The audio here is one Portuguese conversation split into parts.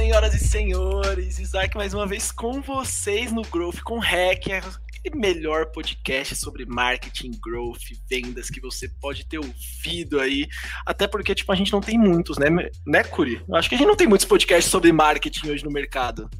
senhoras e senhores. Isaac mais uma vez com vocês no Growth com Hacker, o melhor podcast sobre marketing, growth, vendas que você pode ter ouvido aí. Até porque, tipo, a gente não tem muitos, né, né, Curi? Eu acho que a gente não tem muitos podcasts sobre marketing hoje no mercado.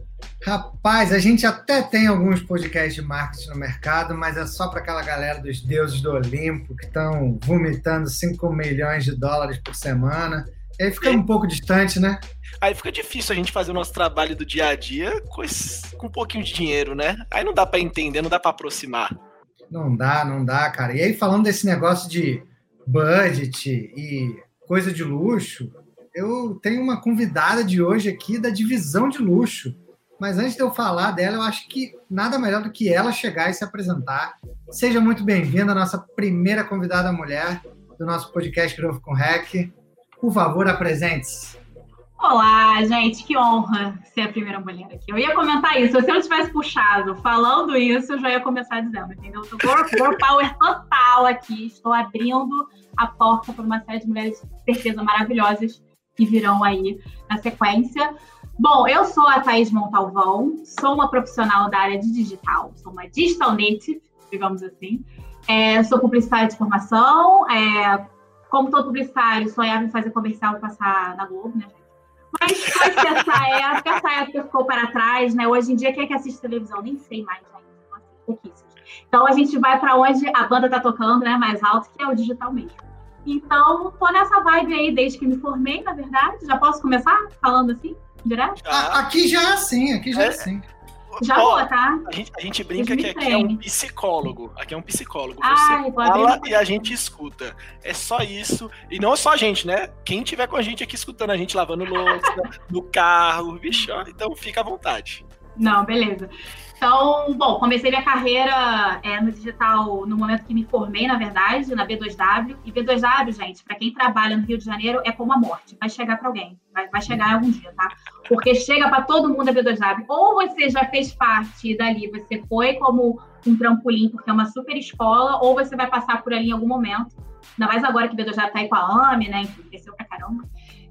Rapaz, a gente até tem alguns podcasts de marketing no mercado, mas é só para aquela galera dos deuses do Olimpo que estão vomitando 5 milhões de dólares por semana. E aí fica um pouco distante, né? Aí fica difícil a gente fazer o nosso trabalho do dia a dia com, esse, com um pouquinho de dinheiro, né? Aí não dá para entender, não dá para aproximar. Não dá, não dá, cara. E aí falando desse negócio de budget e coisa de luxo, eu tenho uma convidada de hoje aqui da divisão de luxo. Mas antes de eu falar dela, eu acho que nada melhor do que ela chegar e se apresentar. Seja muito bem-vinda, nossa primeira convidada mulher do nosso podcast Growth com Hack. Por favor, apresente-se. Olá, gente, que honra ser a primeira mulher aqui. Eu ia comentar isso, se eu tivesse puxado falando isso, eu já ia começar dizendo, entendeu? Tô girl power total aqui, estou abrindo a porta para uma série de mulheres de certeza maravilhosas que virão aí na sequência. Bom, eu sou a Thaís Montalvão, sou uma profissional da área de digital, sou uma digital native, digamos assim. É, sou publicitária de formação, é, como todo publicitário, sonhava em fazer comercial e passar na Globo, né, Mas foi essa época, essa época ficou para trás, né? Hoje em dia, quem é que assiste televisão? Nem sei mais, né? pouquíssimos. Então a gente vai para onde a banda tá tocando, né? Mais alto, que é o digital mesmo. Então, tô nessa vibe aí desde que me formei, na verdade. Já posso começar falando assim? Direto? Aqui já é assim, aqui já é, é assim. Já vou, tá? A gente, a gente brinca que aqui é um psicólogo. Aqui é um psicólogo. Você Ai, fala e a gente escuta. É só isso. E não é só a gente, né? Quem tiver com a gente aqui escutando a gente lavando louça, no carro, bicho, então fica à vontade. Não, beleza. Então, bom, comecei minha carreira é, no digital no momento que me formei, na verdade, na B2W. E B2W, gente, para quem trabalha no Rio de Janeiro, é como a morte. Vai chegar para alguém. Vai, vai chegar algum dia, tá? Porque chega para todo mundo a B2W. Ou você já fez parte dali, você foi como um trampolim, porque é uma super escola, ou você vai passar por ali em algum momento. Ainda mais agora que B2W tá aí com a AME, né? Enfim, cresceu pra caramba.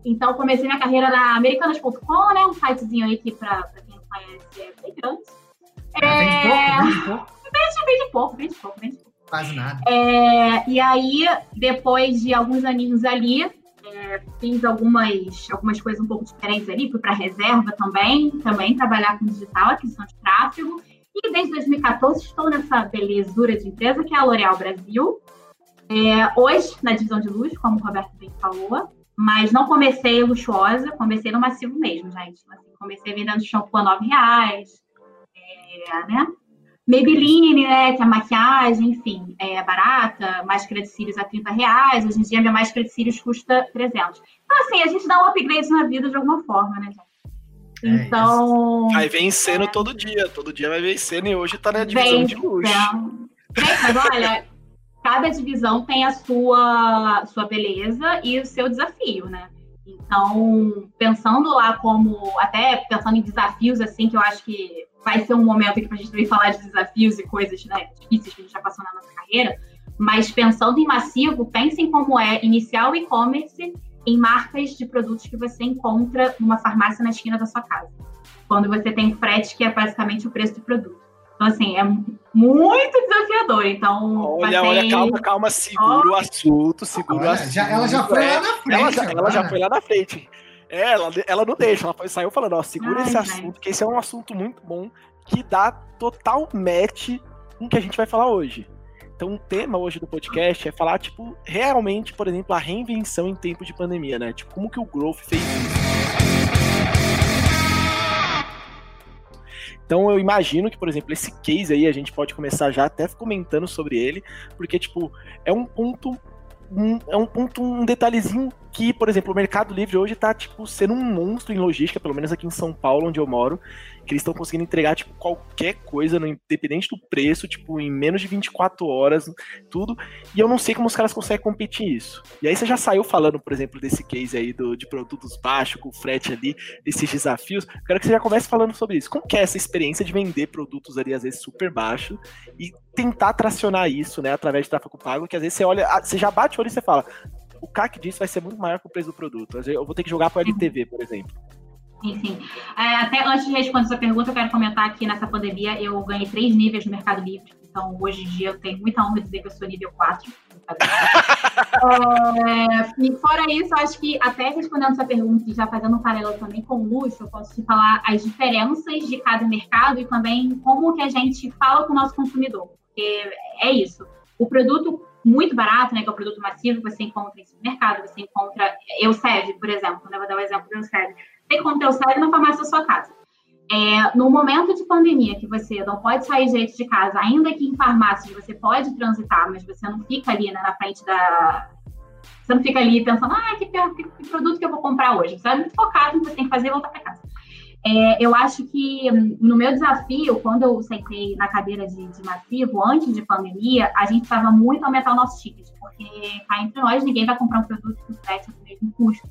Então, comecei minha carreira na americanas.com, né? Um sitezinho aí que, para conhece, é bem grande é... Vende pouco, vende pouco. Vende, pouco, vende pouco, Quase nada. É... E aí, depois de alguns aninhos ali, é... fiz algumas, algumas coisas um pouco diferentes ali. Fui para reserva também, também trabalhar com digital, aquisição de tráfego. E desde 2014 estou nessa belezura de empresa que é a L'Oréal Brasil. É, hoje, na divisão de luxo, como o Roberto bem falou, mas não comecei luxuosa, comecei no massivo mesmo, gente. Assim, comecei vendendo shampoo a R$ reais, é, né? Maybelline, né, que é maquiagem, enfim, é barata, máscara de cílios a 30 reais, hoje em dia minha máscara de cílios custa 300. Então, assim, a gente dá um upgrade na vida de alguma forma, né, gente? É então... Vai vencendo é. todo dia, todo dia vai vencendo e hoje tá na divisão Vem, de luxo. Mas olha, cada divisão tem a sua, sua beleza e o seu desafio, né? Então, pensando lá como, até pensando em desafios, assim, que eu acho que vai ser um momento aqui para a gente também falar de desafios e coisas né, difíceis que a gente já passou na nossa carreira, mas pensando em massivo, pensem como é iniciar o e-commerce em marcas de produtos que você encontra numa farmácia na esquina da sua casa. Quando você tem frete, que é basicamente o preço do produto. Então, assim, é muito desafiador. Então, olha, olha, calma, calma, segura oh. o assunto, segura olha, o assunto. Já, ela já foi é, lá na frente. Ela já, ela já foi lá na frente. É, ela, ela não deixa, ela saiu falando, ó, segura Ai, esse assunto, que esse é um assunto muito bom, que dá total match com o que a gente vai falar hoje. Então, o tema hoje do podcast é falar, tipo, realmente, por exemplo, a reinvenção em tempo de pandemia, né? Tipo, como que o Growth fez isso. Então eu imagino que, por exemplo, esse case aí a gente pode começar já até comentando sobre ele, porque, tipo, é um ponto um, é um ponto, um detalhezinho que, por exemplo, o Mercado Livre hoje tá, tipo, sendo um monstro em logística, pelo menos aqui em São Paulo, onde eu moro, que eles estão conseguindo entregar, tipo, qualquer coisa, independente do preço, tipo, em menos de 24 horas, tudo, e eu não sei como os caras conseguem competir isso. E aí você já saiu falando, por exemplo, desse case aí do, de produtos baixos, com frete ali, desses desafios, quero que você já comece falando sobre isso. Como que é essa experiência de vender produtos ali, às vezes, super baixo, e tentar tracionar isso, né, através de tráfego pago, que às vezes você olha, ah, você já bate o olho e você fala, o CAC disso vai ser muito maior que o preço do produto. Eu vou ter que jogar para o LTV, por exemplo. Enfim, é, até antes de responder essa pergunta, eu quero comentar que nessa pandemia eu ganhei três níveis no Mercado Livre. Então, hoje em dia, eu tenho muita honra de dizer que eu sou nível 4. é, e fora isso, acho que até respondendo essa pergunta e já fazendo um paralelo também com o luxo, eu posso te falar as diferenças de cada mercado e também como que a gente fala com o nosso consumidor. Porque é isso. O produto muito barato, né, que é o produto massivo que você encontra em supermercado, você encontra Euseb, por exemplo, né, vou dar o um exemplo do Euseb. Você encontra Euseb na farmácia da sua casa. É, no momento de pandemia, que você não pode sair direito de casa, ainda que em farmácias você pode transitar, mas você não fica ali né, na frente da. Você não fica ali pensando, ah, que, que, que produto que eu vou comprar hoje. Você é muito focado no que você tem que fazer e voltar para casa. É, eu acho que no meu desafio, quando eu sentei na cadeira de, de massivo, antes de pandemia, a gente estava muito a aumentar o nosso ticket, porque cá entre nós, ninguém vai comprar um produto com frete do mesmo custo.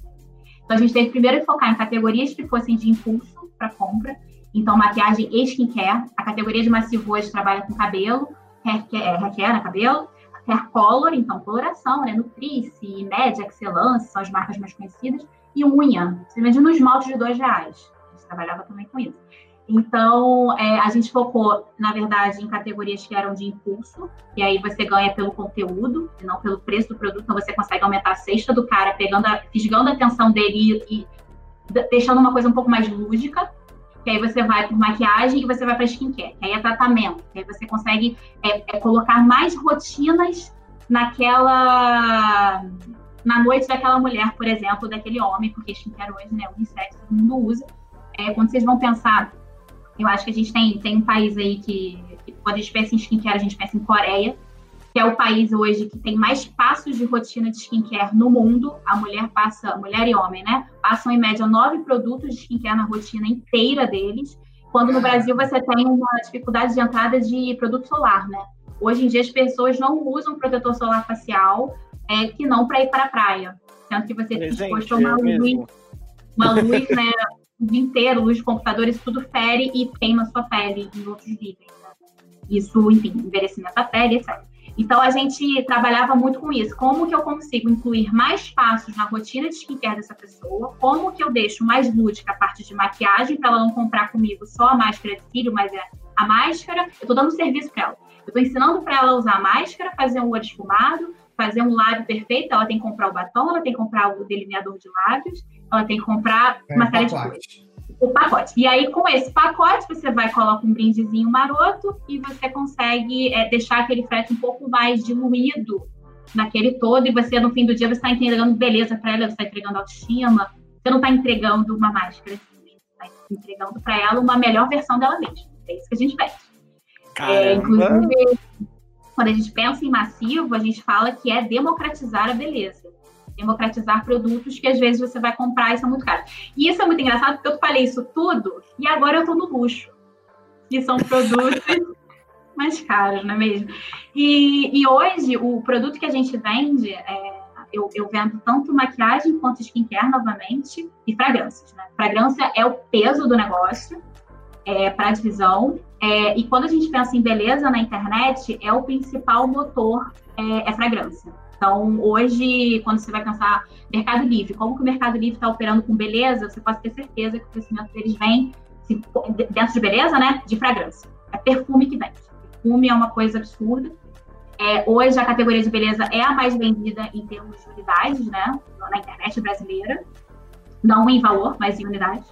Então, a gente teve primeiro que focar em categorias que fossem de impulso para compra, então, maquiagem e skincare. A categoria de massivo hoje trabalha com cabelo, hair care, é, hair care né, cabelo, hair color, então coloração, né, Nutrice, Média, Excellence, são as marcas mais conhecidas, e unha. Você vende no esmalte de dois reais. Trabalhava também com isso. Então, é, a gente focou, na verdade, em categorias que eram de impulso, e aí você ganha pelo conteúdo, e não pelo preço do produto, então você consegue aumentar a cesta do cara, pegando a, fisgando a atenção dele e, e deixando uma coisa um pouco mais lúdica, que aí você vai por maquiagem e você vai para skincare, que aí é tratamento, que aí você consegue é, é colocar mais rotinas naquela na noite daquela mulher, por exemplo, daquele homem, porque skincare hoje, né, unissex, todo mundo usa. É, quando vocês vão pensar, eu acho que a gente tem, tem um país aí que, que, quando a gente pensa em skincare, a gente pensa em Coreia, que é o país hoje que tem mais passos de rotina de skincare no mundo. A mulher passa, mulher e homem, né? Passam em média nove produtos de skincare na rotina inteira deles. Quando no Brasil você tem uma dificuldade de entrada de produto solar, né? Hoje em dia as pessoas não usam protetor solar facial é, que não para ir para a praia. Sendo que você exposto a uma luz, uma luz, né? O dia inteiro, luz de computador, isso tudo fere e queima sua pele em outros níveis. Isso, enfim, envelhecimento da pele, etc. Então, a gente trabalhava muito com isso. Como que eu consigo incluir mais passos na rotina de skincare dessa pessoa? Como que eu deixo mais lúdica a parte de maquiagem para ela não comprar comigo só a máscara de cílio, mas é a máscara. Eu estou dando serviço para ela. Eu estou ensinando para ela usar a máscara, fazer um olho esfumado, fazer um lábio perfeito. Ela tem que comprar o batom, ela tem que comprar o delineador de lábios, ela tem que comprar é, uma série de coisas o pacote. E aí, com esse pacote, você vai colocar um brindezinho maroto e você consegue é, deixar aquele frete um pouco mais diluído naquele todo. E você, no fim do dia, você está entregando beleza para ela, você está entregando autoestima. Você não está entregando uma máscara, você está entregando para ela uma melhor versão dela mesma. É isso que a gente pede. É, inclusive, quando a gente pensa em massivo, a gente fala que é democratizar a beleza democratizar produtos que às vezes você vai comprar e são muito caros. E isso é muito engraçado porque eu falei isso tudo e agora eu estou no luxo. E são produtos mais caros, não é mesmo? E, e hoje o produto que a gente vende, é, eu, eu, vendo tanto maquiagem quanto skincare novamente e fragrâncias. Né? Fragrância é o peso do negócio é, para a divisão. É, e quando a gente pensa em beleza na internet, é o principal motor, é, é fragrância. Então, hoje, quando você vai pensar Mercado Livre, como que o Mercado Livre está operando com beleza, você pode ter certeza que o crescimento deles vem, dentro de beleza, né, de fragrância. É perfume que vende. Perfume é uma coisa absurda. É, hoje, a categoria de beleza é a mais vendida em termos de unidades, né, na internet brasileira. Não em valor, mas em unidade.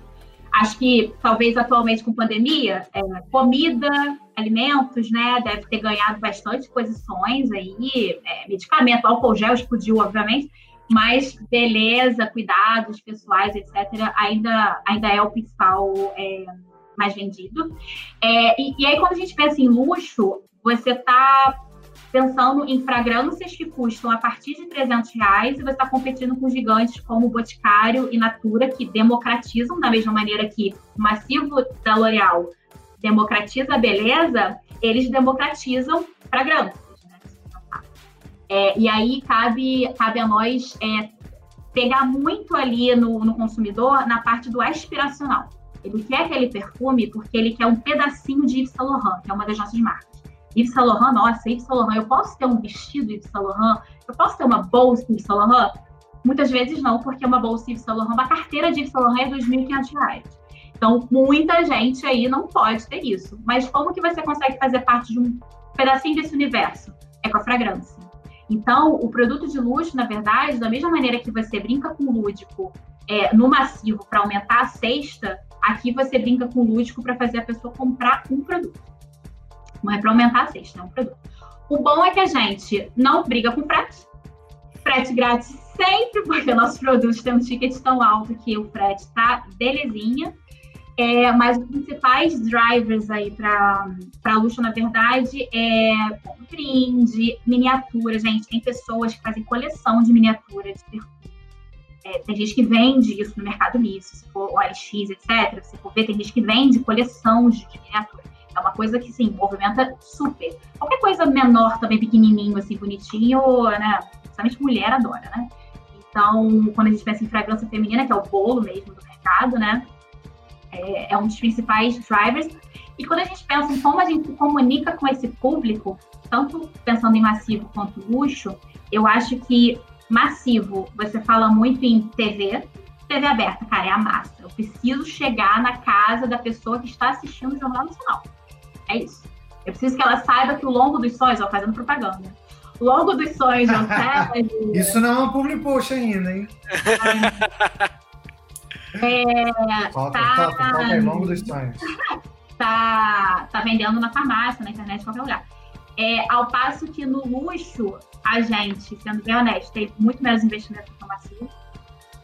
Acho que talvez atualmente com pandemia, é, comida, alimentos, né, deve ter ganhado bastante posições aí, é, medicamento, álcool gel explodiu, obviamente, mas beleza, cuidados pessoais, etc., ainda, ainda é o principal é, mais vendido. É, e, e aí, quando a gente pensa em luxo, você está pensando em fragrâncias que custam a partir de 300 reais e você está competindo com gigantes como Boticário e Natura, que democratizam, da mesma maneira que o massivo da L'Oréal democratiza a beleza, eles democratizam fragrâncias. Né? É, e aí cabe, cabe a nós é, pegar muito ali no, no consumidor na parte do aspiracional. Ele quer aquele perfume porque ele quer um pedacinho de Yves Saint Laurent, que é uma das nossas marcas. Yves Saint Laurent, nossa, Yves Saint Laurent, eu posso ter um vestido Yves Saint Laurent? Eu posso ter uma bolsa Yves Saint Laurent? Muitas vezes não, porque uma bolsa Yves Saint Laurent, uma carteira de Yves Saint Laurent é R$ 2.500. Então, muita gente aí não pode ter isso. Mas como que você consegue fazer parte de um pedacinho desse universo? É com a fragrância. Então, o produto de luxo, na verdade, da mesma maneira que você brinca com o lúdico é, no massivo para aumentar a cesta, aqui você brinca com o lúdico para fazer a pessoa comprar um produto. Não é para aumentar a cesta, é um produto. O bom é que a gente não briga com frete. Frete grátis sempre, porque nossos produtos têm um ticket tão alto que o frete está belezinha. É, mas os principais drivers aí para luxo, na verdade, é brinde, miniatura. Gente, tem pessoas que fazem coleção de miniatura de. É, tem gente que vende isso no Mercado Livre, se for o LX, etc. Se for ver, tem gente que vende coleção de, de miniatura. É uma coisa que, sim, movimenta super. Qualquer coisa menor também, pequenininho, assim, bonitinho, né? Principalmente mulher adora, né? Então, quando a gente pensa em fragrância feminina, que é o bolo mesmo do mercado, né? É, é um dos principais drivers. E quando a gente pensa em como a gente comunica com esse público, tanto pensando em massivo quanto luxo, eu acho que massivo, você fala muito em TV, TV aberta, cara, é a massa. Eu preciso chegar na casa da pessoa que está assistindo o Jornal Nacional. É isso. Eu preciso que ela saiba que o longo dos sonhos, ó, fazendo propaganda. O longo dos sonhos, de... Isso não é um public post ainda, hein? É, falta, tá, falta, falta aí, longo dos sonhos. Tá, tá vendendo na farmácia, na internet, em qualquer lugar. É, ao passo que no luxo, a gente, sendo bem honesto, tem muito menos investimento no massivo.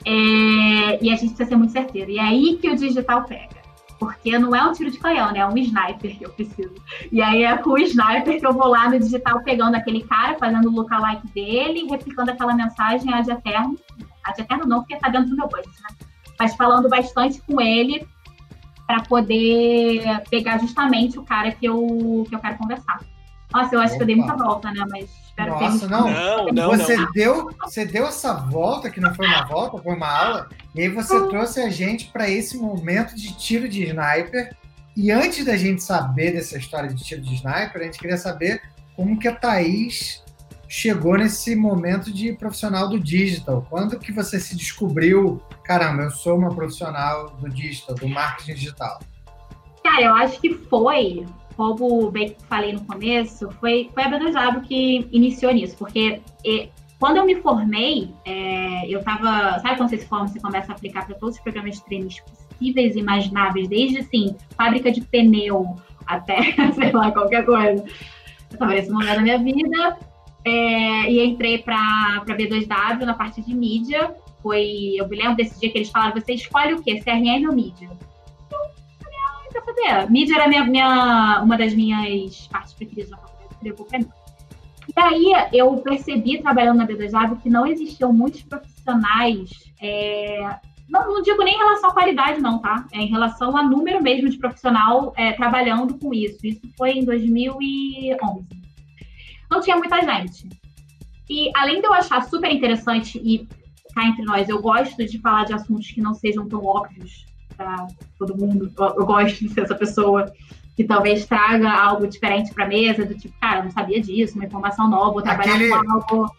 É, e a gente precisa ser muito certeiro. E é aí que o digital pega. Porque não é um tiro de canhão, né? É um sniper que eu preciso. E aí é com o sniper que eu vou lá no digital pegando aquele cara, fazendo o lookalike dele, replicando aquela mensagem ad eterno. Ad eterno não, porque tá dentro do meu budget, né? Mas falando bastante com ele para poder pegar justamente o cara que eu, que eu quero conversar. Nossa, eu acho Opa. que eu dei muita volta, né? Mas espero Nossa, que não. não, não. Você, não. Deu, você deu essa volta, que não foi uma volta, foi uma aula, e aí você uhum. trouxe a gente para esse momento de tiro de sniper. E antes da gente saber dessa história de tiro de sniper, a gente queria saber como que a Thaís chegou nesse momento de profissional do digital. Quando que você se descobriu, caramba, eu sou uma profissional do digital, do marketing digital? Cara, eu acho que foi como bem falei no começo, foi, foi a B2W que iniciou nisso, porque e, quando eu me formei, é, eu estava. Sabe quando você se forma, você começa a aplicar para todos os programas de treinos possíveis e imagináveis, desde assim, fábrica de pneu até, sei lá, qualquer coisa. Eu estava nesse momento da minha vida é, e entrei para a B2W na parte de mídia. Foi, eu me lembro desse dia que eles falaram: você escolhe o quê? CRM ou mídia? Quer saber? Mídia era minha, minha, uma das minhas partes preferidas na faculdade, para mim. E aí eu percebi, trabalhando na B2W, que não existiam muitos profissionais, é, não, não, digo nem em relação à qualidade, não, tá? É em relação a número mesmo de profissional é, trabalhando com isso. Isso foi em 2011. Não tinha muita gente. E além de eu achar super interessante e cá entre nós, eu gosto de falar de assuntos que não sejam tão óbvios para todo mundo. Eu, eu, gosto de ser essa pessoa que talvez traga algo diferente para a mesa, do tipo, cara, eu não sabia disso, uma informação nova, vou trabalhar Aquele... com algo.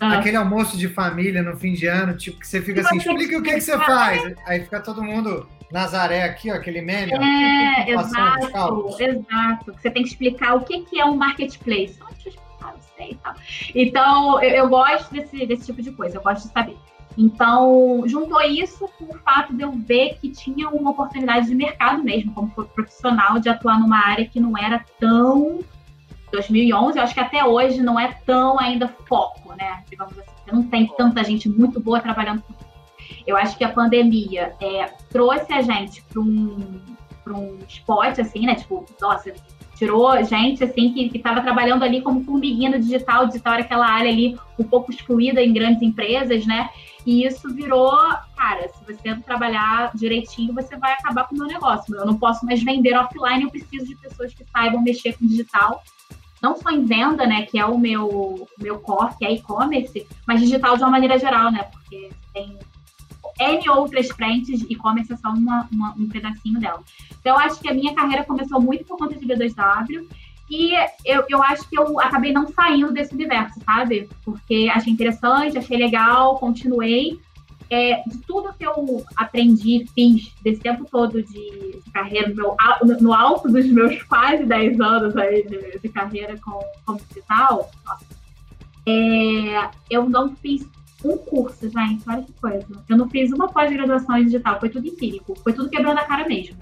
Ah. Aquele almoço de família no fim de ano, tipo, que você fica assim, explica o que, que você faz. Aí fica todo mundo Nazaré aqui, ó, aquele meme. É, ó, exato, exato. Você tem que explicar o que, que é um marketplace. Tal. Então, eu, eu gosto desse, desse tipo de coisa, eu gosto de saber. Então, juntou isso com o fato de eu ver que tinha uma oportunidade de mercado mesmo, como profissional, de atuar numa área que não era tão. 2011, eu acho que até hoje não é tão ainda foco, né? Digamos assim, não tem tanta gente muito boa trabalhando com. Eu acho que a pandemia é, trouxe a gente para um, um spot, assim, né? Tipo, nossa, tirou gente assim que estava trabalhando ali como formiguinha no digital, digital era aquela área ali um pouco excluída em grandes empresas, né? E isso virou, cara, se você não trabalhar direitinho, você vai acabar com o meu negócio. Eu não posso mais vender offline, eu preciso de pessoas que saibam mexer com digital. Não só em venda, né, que é o meu, meu core, que é e-commerce, mas digital de uma maneira geral, né? Porque tem N outras frentes, e-commerce é só uma, uma, um pedacinho dela. Então, acho que a minha carreira começou muito por conta de B2W, E eu, eu acho que eu acabei não saindo desse universo, sabe? Porque achei interessante, achei legal, continuei. É, de tudo que eu aprendi, fiz desse tempo todo de, de carreira, no, alto dos meus quase 10 anos aí de, de carreira com, com digital, é, eu não fiz um curso, gente, olha que coisa. Eu não fiz uma pós-graduação em digital, foi tudo empírico, foi tudo quebrando a cara mesmo.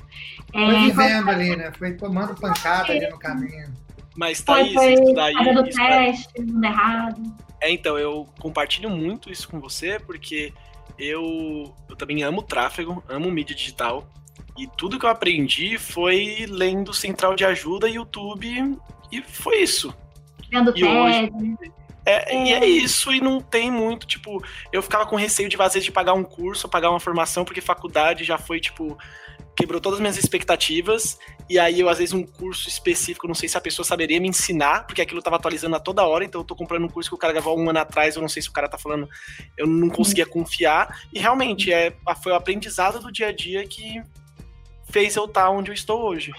É, foi vivendo foi... ali, né? Foi tomando pancada ali no caminho. Mas tá aí, isso daí. Fazendo isso teste, dando errado. É, então, eu compartilho muito isso com você, porque eu, eu também amo tráfego, amo mídia digital. E tudo que eu aprendi foi lendo Central de Ajuda, YouTube, e foi isso. Vendo e hoje, é. E é isso, e não tem muito, tipo, eu ficava com receio de fazer de pagar um curso, pagar uma formação, porque faculdade já foi, tipo, quebrou todas as minhas expectativas, e aí eu, às vezes, um curso específico, não sei se a pessoa saberia me ensinar, porque aquilo tava atualizando a toda hora, então eu tô comprando um curso que o cara gravou um ano atrás, eu não sei se o cara tá falando, eu não uhum. conseguia confiar, e realmente, é, foi o aprendizado do dia a dia que fez eu estar tá onde eu estou hoje.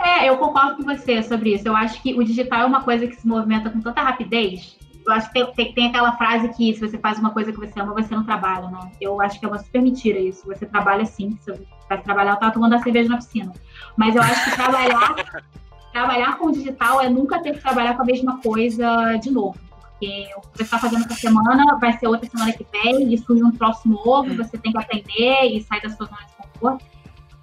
É, eu concordo com você sobre isso. Eu acho que o digital é uma coisa que se movimenta com tanta rapidez eu acho que tem, tem, aquela frase que se você faz uma coisa que você ama, você não trabalha, né? Eu acho que é uma super mentira isso. Você trabalha sim, você vai trabalhar, eu tava tomando a cerveja na piscina. Mas eu acho que trabalhar, trabalhar com digital é nunca ter que trabalhar com a mesma coisa de novo. Porque o que você está fazendo essa semana vai ser outra semana que vem, e surge um troço novo, hum. você tem que aprender e sair da sua zona de conforto.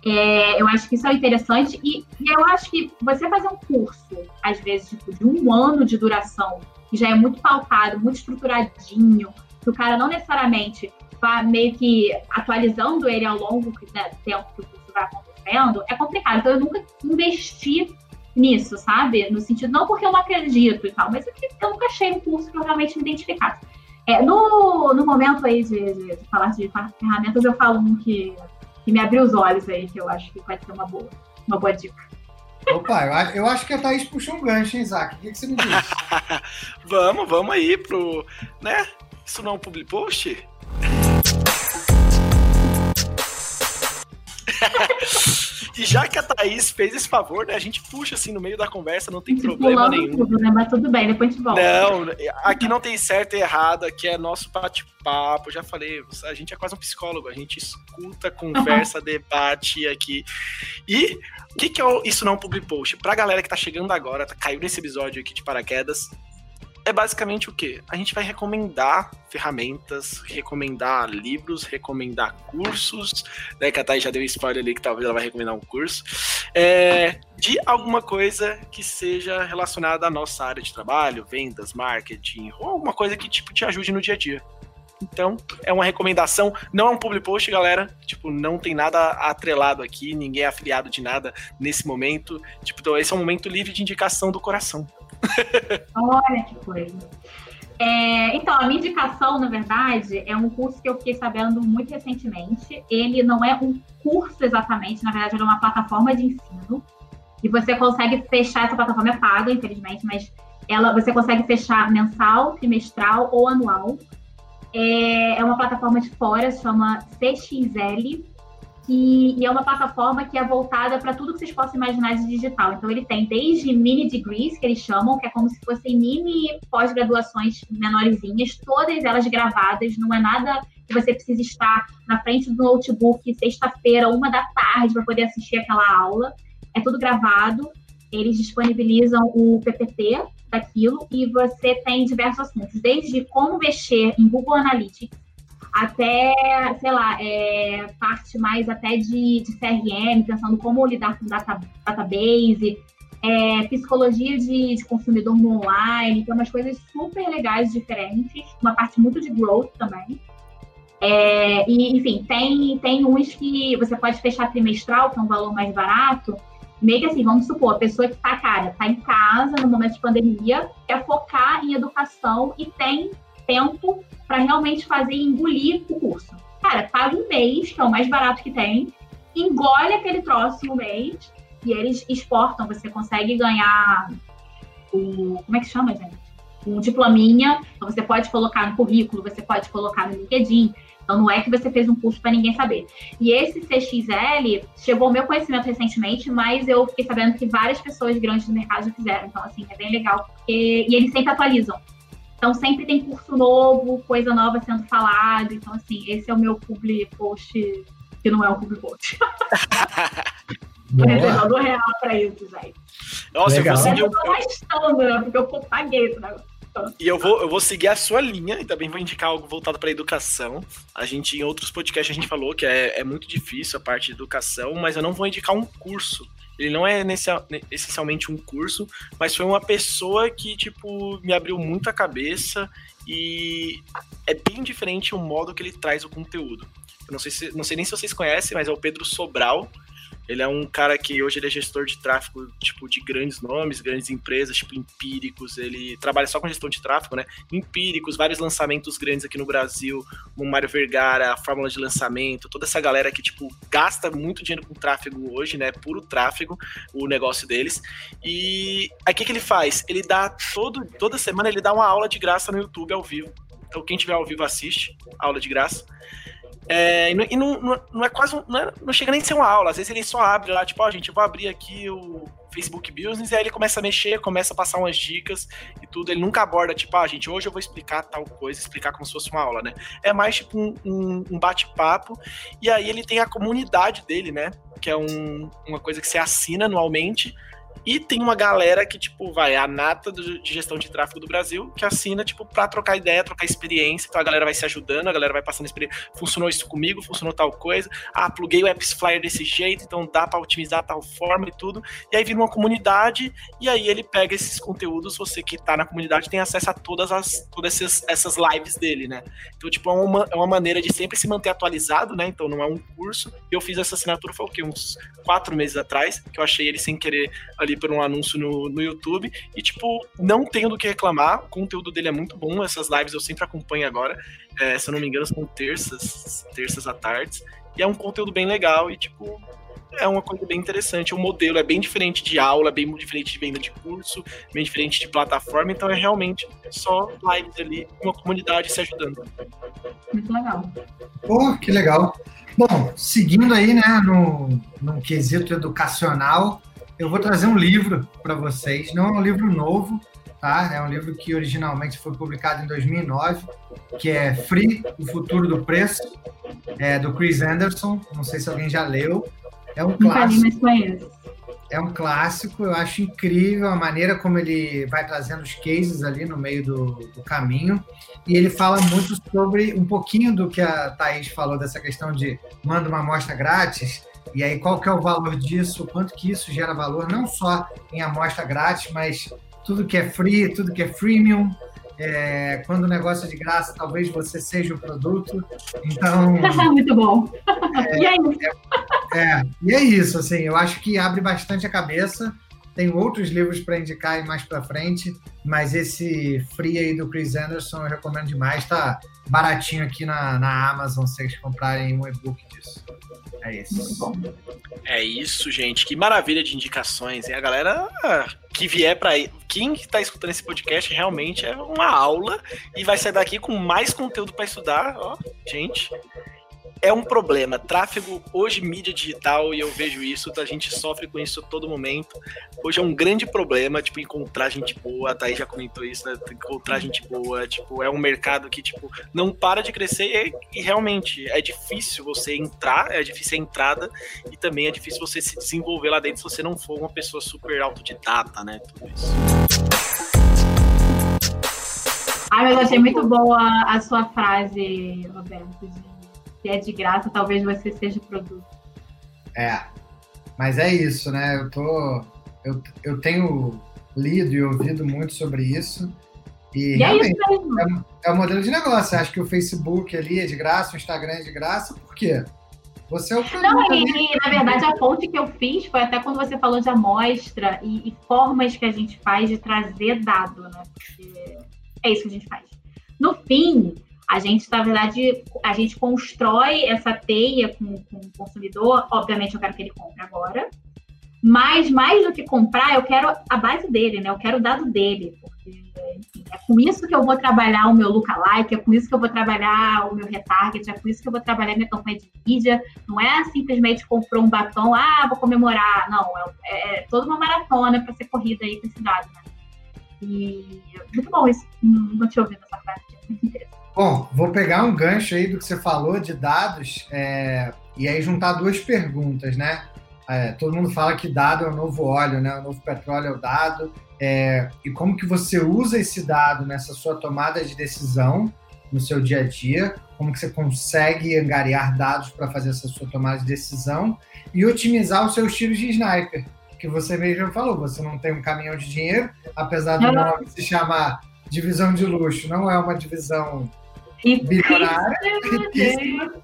É, eu acho que isso é interessante e, e, eu acho que você fazer um curso, às vezes, tipo, de um ano de duração, que já é muito pautado, muito estruturadinho, que o cara não necessariamente vá meio que atualizando ele ao longo né, do tempo que o curso vai acontecendo, é complicado. Então, eu nunca investi nisso, sabe? No sentido, não porque eu não acredito e tal, mas é que eu nunca achei um curso que eu realmente me identificasse. É, no, no momento aí de, de, de falar de ferramentas, eu falo um que, que me abriu os olhos aí, que eu acho que pode ser uma boa, uma boa dica. Opa, eu acho que a Thaís puxou um gancho, hein, Isaac? O que, que você me diz? vamos, vamos aí pro. né? Isso não é um public post? E já que a Thaís fez esse favor, né? A gente puxa assim no meio da conversa, não tem problema nenhum. Tudo, né? Mas tudo bem, depois a gente volta. Não, aqui não tem certo e errado, aqui é nosso bate-papo. Já falei, a gente é quase um psicólogo, a gente escuta, conversa, debate aqui. E o que, que é isso não public post? Pra galera que tá chegando agora, tá, caiu nesse episódio aqui de paraquedas, é basicamente o que? A gente vai recomendar ferramentas, recomendar livros, recomendar cursos, né? Que a Thay já deu spoiler ali que talvez ela vai recomendar um curso, é, de alguma coisa que seja relacionada à nossa área de trabalho, vendas, marketing, ou alguma coisa que tipo te ajude no dia a dia. Então, é uma recomendação, não é um public post, galera. Tipo, não tem nada atrelado aqui, ninguém é afiliado de nada nesse momento. Tipo, então, esse é um momento livre de indicação do coração. Olha que coisa. É, então, a minha indicação, na verdade, é um curso que eu fiquei sabendo muito recentemente. Ele não é um curso exatamente, na verdade, ele é uma plataforma de ensino. E você consegue fechar, essa plataforma é paga, infelizmente, mas ela, você consegue fechar mensal, trimestral ou anual. É, é uma plataforma de fora, chama CXL, que, e é uma plataforma que é voltada para tudo que vocês possam imaginar de digital. Então, ele tem desde mini degrees, que eles chamam, que é como se fossem mini pós-graduações menorzinhas, todas elas gravadas, não é nada que você precisa estar na frente do notebook sexta-feira, uma da tarde, para poder assistir aquela aula. É tudo gravado, eles disponibilizam o PPT daquilo e você tem diversos assuntos, desde como mexer em Google Analytics, até, sei lá, é, parte mais até de, de, CRM, pensando como lidar com data, database, é, psicologia de, de, consumidor no online, tem umas coisas super legais, diferentes, uma parte muito de growth também. É, e, enfim, tem, tem uns que você pode fechar trimestral, que é um valor mais barato, meio que assim, vamos supor, a pessoa que tá, cara, tá em casa no momento de pandemia, quer focar em educação e tem tempo para realmente fazer engolir o curso. Cara, paga um mês, que é o mais barato que tem, engole aquele troço mês e eles exportam. Você consegue ganhar o. Como é que chama, gente? um diplominha, então você pode colocar no currículo, você pode colocar no LinkedIn. Então não é que você fez um curso para ninguém saber. E esse CXL chegou ao meu conhecimento recentemente, mas eu fiquei sabendo que várias pessoas grandes do mercado já fizeram. Então, assim, é bem legal, porque. E eles sempre atualizam. Então sempre tem curso novo, coisa nova sendo falada. Então, assim, esse é o meu public post, que não é um public post. Tô reservando real pra isso, gente. Nossa, Legal. eu vou seguir. Eu tô gastando, né? Porque eu paguei esse negócio. E eu vou, eu vou seguir a sua linha e também vou indicar algo voltado para educação. A gente, em outros podcasts, a gente falou que é, é muito difícil a parte de educação, mas eu não vou indicar um curso. Ele não é essencialmente um curso, mas foi uma pessoa que, tipo, me abriu muito a cabeça e é bem diferente o modo que ele traz o conteúdo. Eu não sei, se, não sei nem se vocês conhecem, mas é o Pedro Sobral. Ele é um cara que hoje ele é gestor de tráfego, tipo, de grandes nomes, grandes empresas, tipo Empíricos. Ele trabalha só com gestão de tráfego, né? Empíricos, vários lançamentos grandes aqui no Brasil, como Mário Vergara, a fórmula de lançamento, toda essa galera que, tipo, gasta muito dinheiro com tráfego hoje, né? Puro tráfego, o negócio deles. E que, que ele faz? Ele dá todo, toda semana ele dá uma aula de graça no YouTube ao vivo. Então quem tiver ao vivo assiste, aula de graça. É, e, não, não, não, é quase. Não, é, não, chega nem a ser uma aula. Às vezes ele só abre lá, tipo, ó, oh, gente, eu vou abrir aqui o Facebook Business, e aí ele começa a mexer, começa a passar umas dicas e tudo. Ele nunca aborda, tipo, ah, gente, hoje eu vou explicar tal coisa, explicar como se fosse uma aula, né? É mais tipo um, um, um bate-papo. E aí ele tem a comunidade dele, né? Que é um, uma coisa que você assina anualmente e tem uma galera que, tipo, vai, a nata de gestão de tráfego do Brasil, que assina, tipo, pra trocar ideia, trocar experiência. Então a galera vai se ajudando, a galera vai passando experiência. Funcionou isso comigo, funcionou tal coisa. Ah, pluguei o Apps Flyer desse jeito, então dá para otimizar tal forma e tudo. E aí vira uma comunidade, e aí ele pega esses conteúdos, você que tá na comunidade tem acesso a todas as todas essas, essas lives dele, né? Então, tipo, é uma, é uma maneira de sempre se manter atualizado, né? Então não é um curso. Eu fiz essa assinatura, foi o quê? Uns quatro meses atrás, que eu achei ele sem querer ali por um anúncio no, no YouTube. E, tipo, não tenho do que reclamar. O conteúdo dele é muito bom. Essas lives eu sempre acompanho agora. É, se eu não me engano, são terças, terças à tarde. E é um conteúdo bem legal e, tipo, é uma coisa bem interessante. O modelo é bem diferente de aula, bem diferente de venda de curso, bem diferente de plataforma, então é realmente só lives ali, uma comunidade se ajudando. Muito legal. Pô, que legal. Bom, seguindo aí, né, no, no quesito educacional, eu vou trazer um livro para vocês. Não é um livro novo, tá? É um livro que originalmente foi publicado em 2009, que é Free, o futuro do preço, é do Chris Anderson. Não sei se alguém já leu. É um clássico. É um clássico, eu acho incrível a maneira como ele vai trazendo os cases ali no meio do, do caminho. E ele fala muito sobre um pouquinho do que a Thaís falou dessa questão de manda uma amostra grátis e aí, qual que é o valor disso? Quanto que isso gera valor, não só em amostra grátis, mas tudo que é free, tudo que é freemium. É, quando o negócio é de graça, talvez você seja o produto. Então. Muito bom. É, e é isso. É, é, e é isso, assim, eu acho que abre bastante a cabeça. Tem outros livros para indicar mais para frente, mas esse Free aí do Chris Anderson eu recomendo demais. Tá baratinho aqui na, na Amazon se vocês comprarem um e-book disso. É isso. É isso, gente. Que maravilha de indicações. E a galera que vier para quem está escutando esse podcast realmente é uma aula e vai sair daqui com mais conteúdo para estudar, ó, gente é um problema. Tráfego, hoje, mídia digital, e eu vejo isso, a gente sofre com isso a todo momento. Hoje é um grande problema, tipo, encontrar gente boa, a Thaís já comentou isso, né? Encontrar gente boa, tipo, é um mercado que, tipo, não para de crescer e, e realmente é difícil você entrar, é difícil a entrada e também é difícil você se desenvolver lá dentro se você não for uma pessoa super autodidata, né? Tudo isso. Ai, mas eu achei muito boa a sua frase, Roberto, se é de graça, talvez você seja produto. É, mas é isso, né? Eu tô, eu, eu tenho lido e ouvido muito sobre isso. E, e é isso mesmo. É, é o modelo de negócio. Acho que o Facebook ali é de graça, o Instagram é de graça, por quê? Você é o produto. Não, e, e, na verdade a ponte que eu fiz foi até quando você falou de amostra e, e formas que a gente faz de trazer dado, né? Porque é isso que a gente faz. No fim, a gente, na verdade, a gente constrói essa teia com, com o consumidor. Obviamente, eu quero que ele compre agora. Mas, mais do que comprar, eu quero a base dele, né? Eu quero o dado dele. Porque, enfim, É com isso que eu vou trabalhar o meu lookalike, é com isso que eu vou trabalhar o meu retarget, é com isso que eu vou trabalhar minha campanha de mídia. Não é simplesmente comprou um batom, ah, vou comemorar. Não, é, é toda uma maratona para ser corrida aí com esse dado, né? E muito bom isso. Não tinha ouvido essa parte, é muito interessante. Bom, vou pegar um gancho aí do que você falou de dados é, e aí juntar duas perguntas, né? É, todo mundo fala que dado é o novo óleo, né? O novo petróleo é o dado. É, e como que você usa esse dado nessa sua tomada de decisão no seu dia a dia? Como que você consegue angariar dados para fazer essa sua tomada de decisão e otimizar os seus tiros de sniper? Que você mesmo falou, você não tem um caminhão de dinheiro, apesar do nome se chamar divisão de luxo, não é uma divisão bilionária.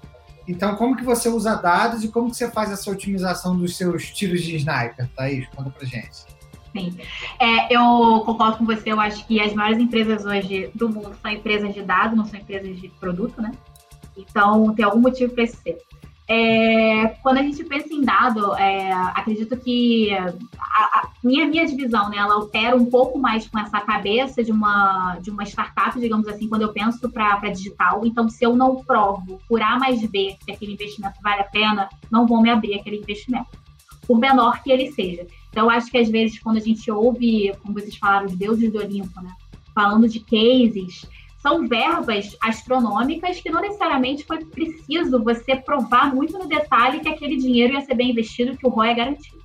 Então, como que você usa dados e como que você faz essa otimização dos seus tiros de sniper, Thaís? Conta pra gente. Sim. É, eu concordo com você, eu acho que as maiores empresas hoje do mundo são empresas de dados, não são empresas de produto, né? Então, tem algum motivo para isso ser. É, quando a gente pensa em dado, é, acredito que a, a, minha, minha divisão, né, ela opera um pouco mais com essa cabeça de uma, de uma startup, digamos assim, quando eu penso para digital. Então, se eu não provo por A mais B se aquele investimento vale a pena, não vão me abrir aquele investimento, por menor que ele seja. Então, eu acho que às vezes, quando a gente ouve, como vocês falaram, os deuses do Olimpo, né, falando de cases, são verbas astronômicas que não necessariamente foi preciso você provar muito no detalhe que aquele dinheiro ia ser bem investido, que o ROI é garantido.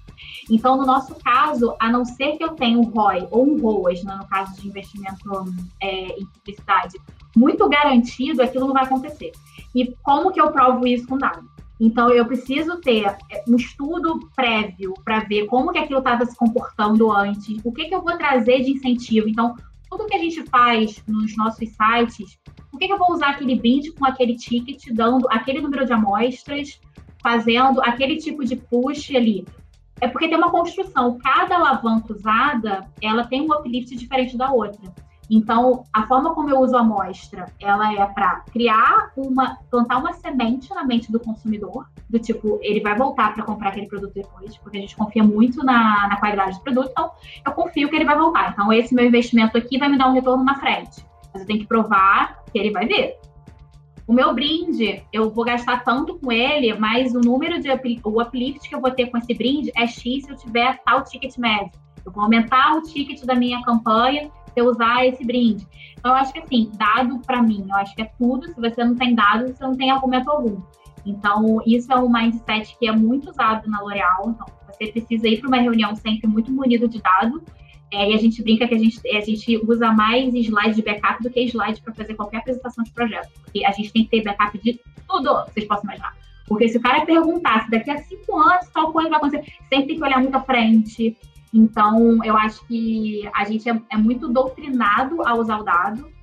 Então, no nosso caso, a não ser que eu tenha um ROI ou um ROAS, né, no caso de investimento é, em publicidade, muito garantido, aquilo não vai acontecer. E como que eu provo isso com dados? Então, eu preciso ter é, um estudo prévio para ver como que aquilo estava se comportando antes, o que, que eu vou trazer de incentivo. Então, tudo que a gente faz nos nossos sites, por que, que eu vou usar aquele brinde com aquele ticket, dando aquele número de amostras, fazendo aquele tipo de push ali? É porque tem uma construção. Cada alavanca usada, ela tem um uplift diferente da outra. Então, a forma como eu uso a amostra, ela é para criar uma, plantar uma semente na mente do consumidor, do tipo, ele vai voltar para comprar aquele produto depois, porque a gente confia muito na, na qualidade do produto, então eu confio que ele vai voltar. Então, esse meu investimento aqui vai me dar um retorno na frente. Mas eu tenho que provar que ele vai ver. O meu brinde, eu vou gastar tanto com ele, mas o número de o uplift que eu vou ter com esse brinde é X se eu tiver tal ticket médio. Eu vou aumentar o ticket da minha campanha você usar esse brinde. Então, eu acho que assim, dado para mim, eu acho que é tudo. Se você não tem dado, você não tem argumento algum. Então, isso é um mindset que é muito usado na L'Oréal. Então, você precisa ir para uma reunião sempre muito munido de dado. É, e a gente brinca que a gente, a gente usa mais slide de backup do que slide para fazer qualquer apresentação de projeto. Porque a gente tem que ter backup de tudo vocês possam imaginar. Porque se o cara perguntar se daqui a cinco anos tal coisa vai acontecer, sempre tem que olhar muito à frente, então, eu acho que a gente é, é muito doutrinado a usar o dado.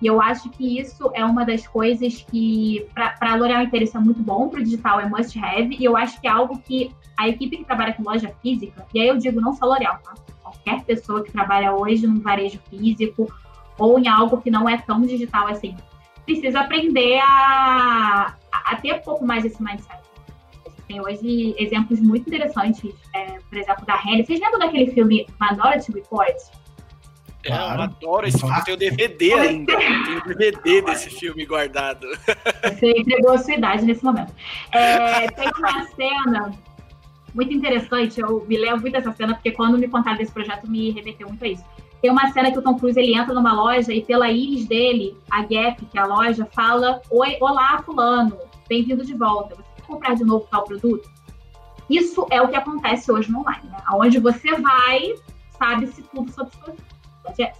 E eu acho que isso é uma das coisas que, para a L'Oréal inteira, isso é muito bom, para o digital é must have. E eu acho que é algo que a equipe que trabalha com loja física, e aí eu digo não só L'Oréal, tá? Qualquer pessoa que trabalha hoje num varejo físico ou em algo que não é tão digital assim, precisa aprender a, a ter um pouco mais esse mindset tem hoje exemplos muito interessantes, é, por exemplo, da Renner. Vocês lembram daquele filme Minority Report? É, eu adoro esse filme, eu tenho DVD ainda. Eu tenho DVD desse filme guardado. Você entregou a sua idade nesse momento. É, tem uma cena muito interessante, eu me lembro muito dessa cena, porque quando me contaram desse projeto me remeteu muito a isso. Tem uma cena que o Tom Cruise ele entra numa loja e pela íris dele, a Gap, que é a loja, fala: Oi, olá, fulano, bem-vindo de volta. Você comprar de novo tal produto? Isso é o que acontece hoje no online, né? Onde você vai, sabe-se tudo sobre vida.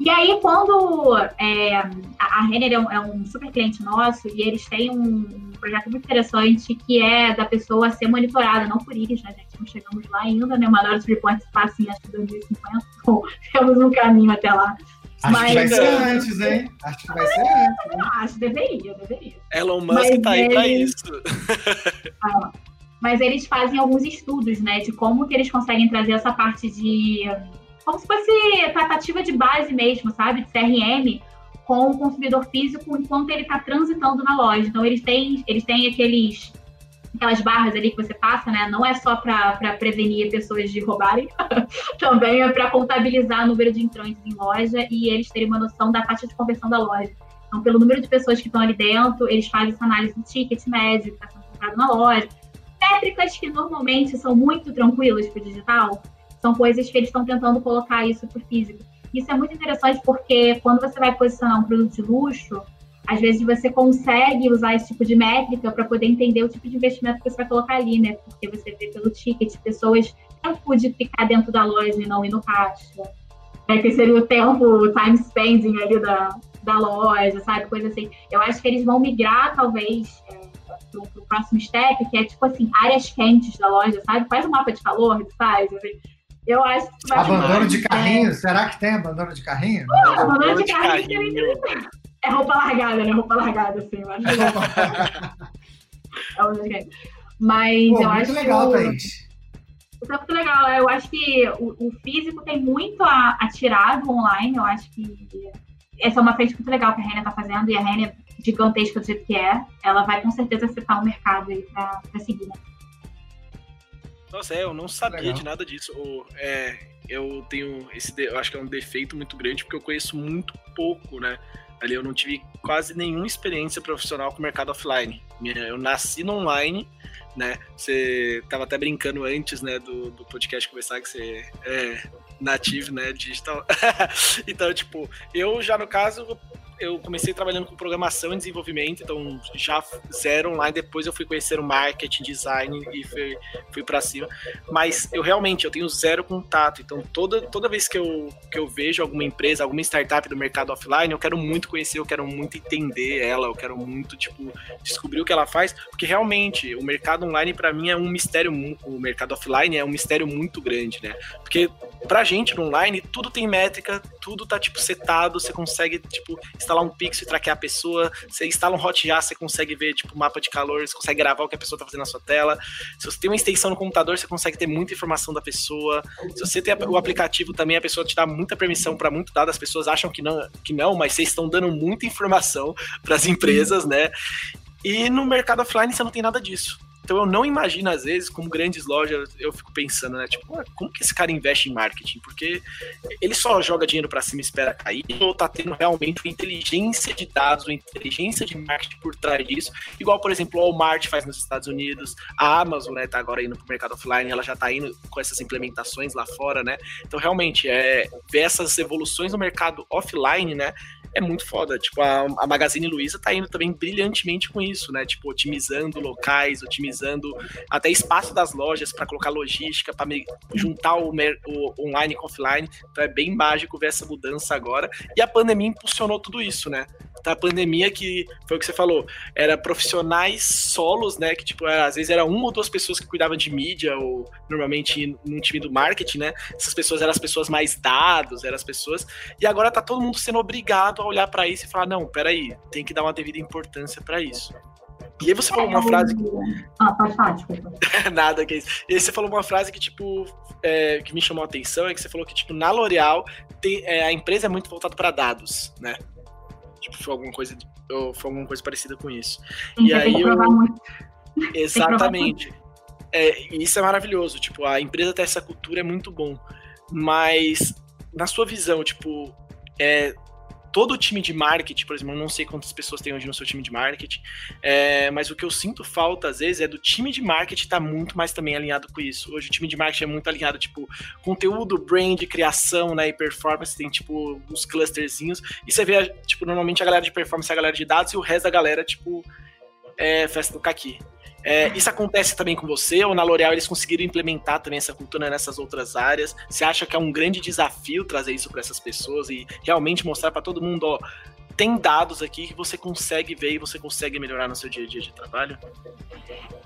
E aí, quando é, a Renner é um, é um, super cliente nosso e eles têm um, projeto muito interessante que é da pessoa ser monitorada, não por íris, né, gente? Não chegamos lá ainda, né? Maiores reportes passam acho que 2050, então temos um caminho até lá. Acho mas, que vai ser antes, hein? Acho que vai ser antes. Hein? Acho, deveria, deveria. Elon Musk mas tá aí pra isso. Ah, mas eles fazem alguns estudos, né, de como que eles conseguem trazer essa parte de... Como se fosse tratativa de base mesmo, sabe? De CRM com o consumidor físico enquanto ele está transitando na loja. Então, eles têm, eles têm aqueles aquelas barras ali que você passa, né? Não é só para prevenir pessoas de roubarem, também é para contabilizar o número de entrantes em loja e eles terem uma noção da taxa de conversão da loja. Então, pelo número de pessoas que estão ali dentro, eles fazem essa análise do ticket médio que está sendo comprado na loja. Métricas que normalmente são muito tranquilas para o digital, são coisas que eles estão tentando colocar isso para o físico. Isso é muito interessante porque quando você vai posicionar um produto de luxo, às vezes você consegue usar esse tipo de métrica para poder entender o tipo de investimento que você vai colocar ali, né? Porque você vê pelo ticket pessoas tempo de ficar dentro da loja e não ir no caixa. Né? Que seria o tempo, o time spending ali da, da loja, sabe? Coisa assim. Eu acho que eles vão migrar, talvez, é, para o próximo step, que é tipo assim, áreas quentes da loja, sabe? Faz um mapa de calor, faz, assim. Eu acho que vai Abandono de carrinho? É... Será que tem abandono de carrinho? Uh, abandono de, de carrinho. carrinho. É roupa largada, né? Roupa largada, assim, eu acho. é Mas Pô, eu acho legal, que. Thaís. Isso é muito legal. Eu acho que o, o físico tem muito a, a, tirar do online. Eu acho que essa é uma frente muito legal que a Renner está fazendo. E a Renner, gigantesca do jeito que é, ela vai com certeza acertar um mercado aí para seguir. Né? Nossa, é, eu não sabia legal. de nada disso. é, eu tenho esse, eu acho que é um defeito muito grande porque eu conheço muito pouco, né? Ali eu não tive quase nenhuma experiência profissional com o mercado offline. Eu nasci no online, né? Você tava até brincando antes, né, do, do podcast conversar que você é nativo, né, digital. então, tipo, eu já no caso eu comecei trabalhando com programação e desenvolvimento, então já zero online, depois eu fui conhecer o marketing, design e fui, fui para cima. Mas eu realmente eu tenho zero contato, então toda, toda vez que eu, que eu vejo alguma empresa, alguma startup do mercado offline, eu quero muito conhecer, eu quero muito entender ela, eu quero muito tipo descobrir o que ela faz, porque realmente o mercado online para mim é um mistério, o mercado offline é um mistério muito grande, né? Porque pra gente no online tudo tem métrica, tudo tá tipo setado, você consegue tipo instalar um pixel e traquear a pessoa. Você instala um Hotjar, você consegue ver, tipo, mapa de calor, você consegue gravar o que a pessoa tá fazendo na sua tela. Se você tem uma extensão no computador, você consegue ter muita informação da pessoa. Se você tem o aplicativo também, a pessoa te dá muita permissão para muito dado. As pessoas acham que não, que não, mas vocês estão dando muita informação para as empresas, né? E no mercado offline você não tem nada disso. Então eu não imagino, às vezes, como grandes lojas, eu fico pensando, né? Tipo, como que esse cara investe em marketing? Porque ele só joga dinheiro para cima e espera cair, ou tá tendo realmente uma inteligência de dados, uma inteligência de marketing por trás disso? Igual, por exemplo, o Walmart faz nos Estados Unidos, a Amazon, né, tá agora indo pro mercado offline, ela já tá indo com essas implementações lá fora, né? Então, realmente, é ver essas evoluções no mercado offline, né? É muito foda. Tipo, a, a Magazine Luiza tá indo também brilhantemente com isso, né? Tipo, otimizando locais, otimizando até espaço das lojas para colocar logística, para juntar o, o, online com offline. Então é bem mágico ver essa mudança agora. E a pandemia impulsionou tudo isso, né? Da pandemia que foi o que você falou, era profissionais solos, né, que tipo, era, às vezes era uma ou duas pessoas que cuidavam de mídia ou normalmente num time do marketing, né? Essas pessoas eram as pessoas mais dados, eram as pessoas e agora tá todo mundo sendo obrigado a olhar para isso e falar, não, peraí, tem que dar uma devida importância para isso. E aí você falou uma frase que. Ah, pode falar, desculpa. Nada, que é isso. E aí você falou uma frase que, tipo, é, que me chamou a atenção, é que você falou que, tipo, na L'Oréal é, a empresa é muito voltada para dados, né? Tipo, foi alguma coisa, ou foi alguma coisa parecida com isso. Sim, e aí eu. Exatamente. É, isso é maravilhoso. Tipo, a empresa ter essa cultura é muito bom. Mas, na sua visão, tipo, é, todo o time de marketing, por exemplo, eu não sei quantas pessoas tem hoje no seu time de marketing, é, mas o que eu sinto falta, às vezes, é do time de marketing estar tá muito mais também alinhado com isso. Hoje o time de marketing é muito alinhado, tipo, conteúdo, brand, criação, né, e performance, tem, tipo, uns clusterzinhos, e você vê, tipo, normalmente a galera de performance é a galera de dados, e o resto da galera, tipo, é festa do caqui. É, isso acontece também com você ou na L'Oréal eles conseguiram implementar também essa cultura nessas outras áreas? Você acha que é um grande desafio trazer isso para essas pessoas e realmente mostrar para todo mundo, ó, tem dados aqui que você consegue ver e você consegue melhorar no seu dia a dia de trabalho?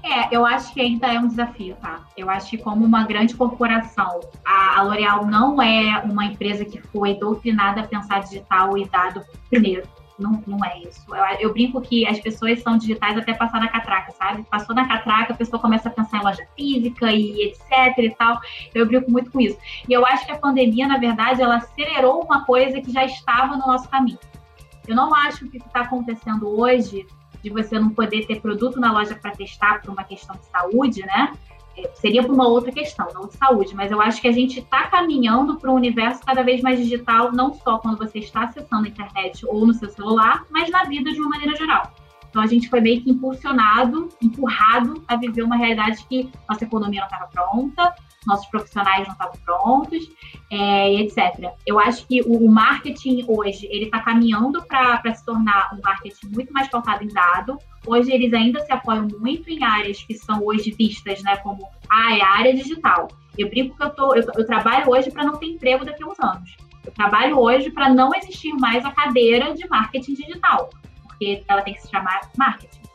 É, eu acho que ainda é um desafio, tá? Eu acho que como uma grande corporação, a, L'Oréal não é uma empresa que foi doutrinada a pensar digital e dado primeiro. Não, não é isso. Eu, eu, brinco que as pessoas são digitais até passar na catraca, sabe? Passou na catraca, a pessoa começa a pensar em loja física e etc e tal. Eu brinco muito com isso. E eu acho que a pandemia, na verdade, ela acelerou uma coisa que já estava no nosso caminho. Eu não acho que o que está acontecendo hoje de você não poder ter produto na loja para testar por uma questão de saúde, né? É, seria por uma outra questão, não de saúde, mas eu acho que a gente está caminhando para um universo cada vez mais digital, não só quando você está acessando a internet ou no seu celular, mas na vida de uma maneira geral. Então a gente foi meio que impulsionado, empurrado a viver uma realidade que nossa economia não estava pronta, nossos profissionais não estavam prontos, é, etc. Eu acho que o, o marketing hoje ele está caminhando para se tornar um marketing muito mais pautado em dado. Hoje eles ainda se apoiam muito em áreas que são hoje vistas, né, como ah, é a área digital. Eu brinco que eu, tô, eu, eu trabalho hoje para não ter emprego daqui a uns anos. Eu trabalho hoje para não existir mais a cadeira de marketing digital, porque ela tem que se chamar marketing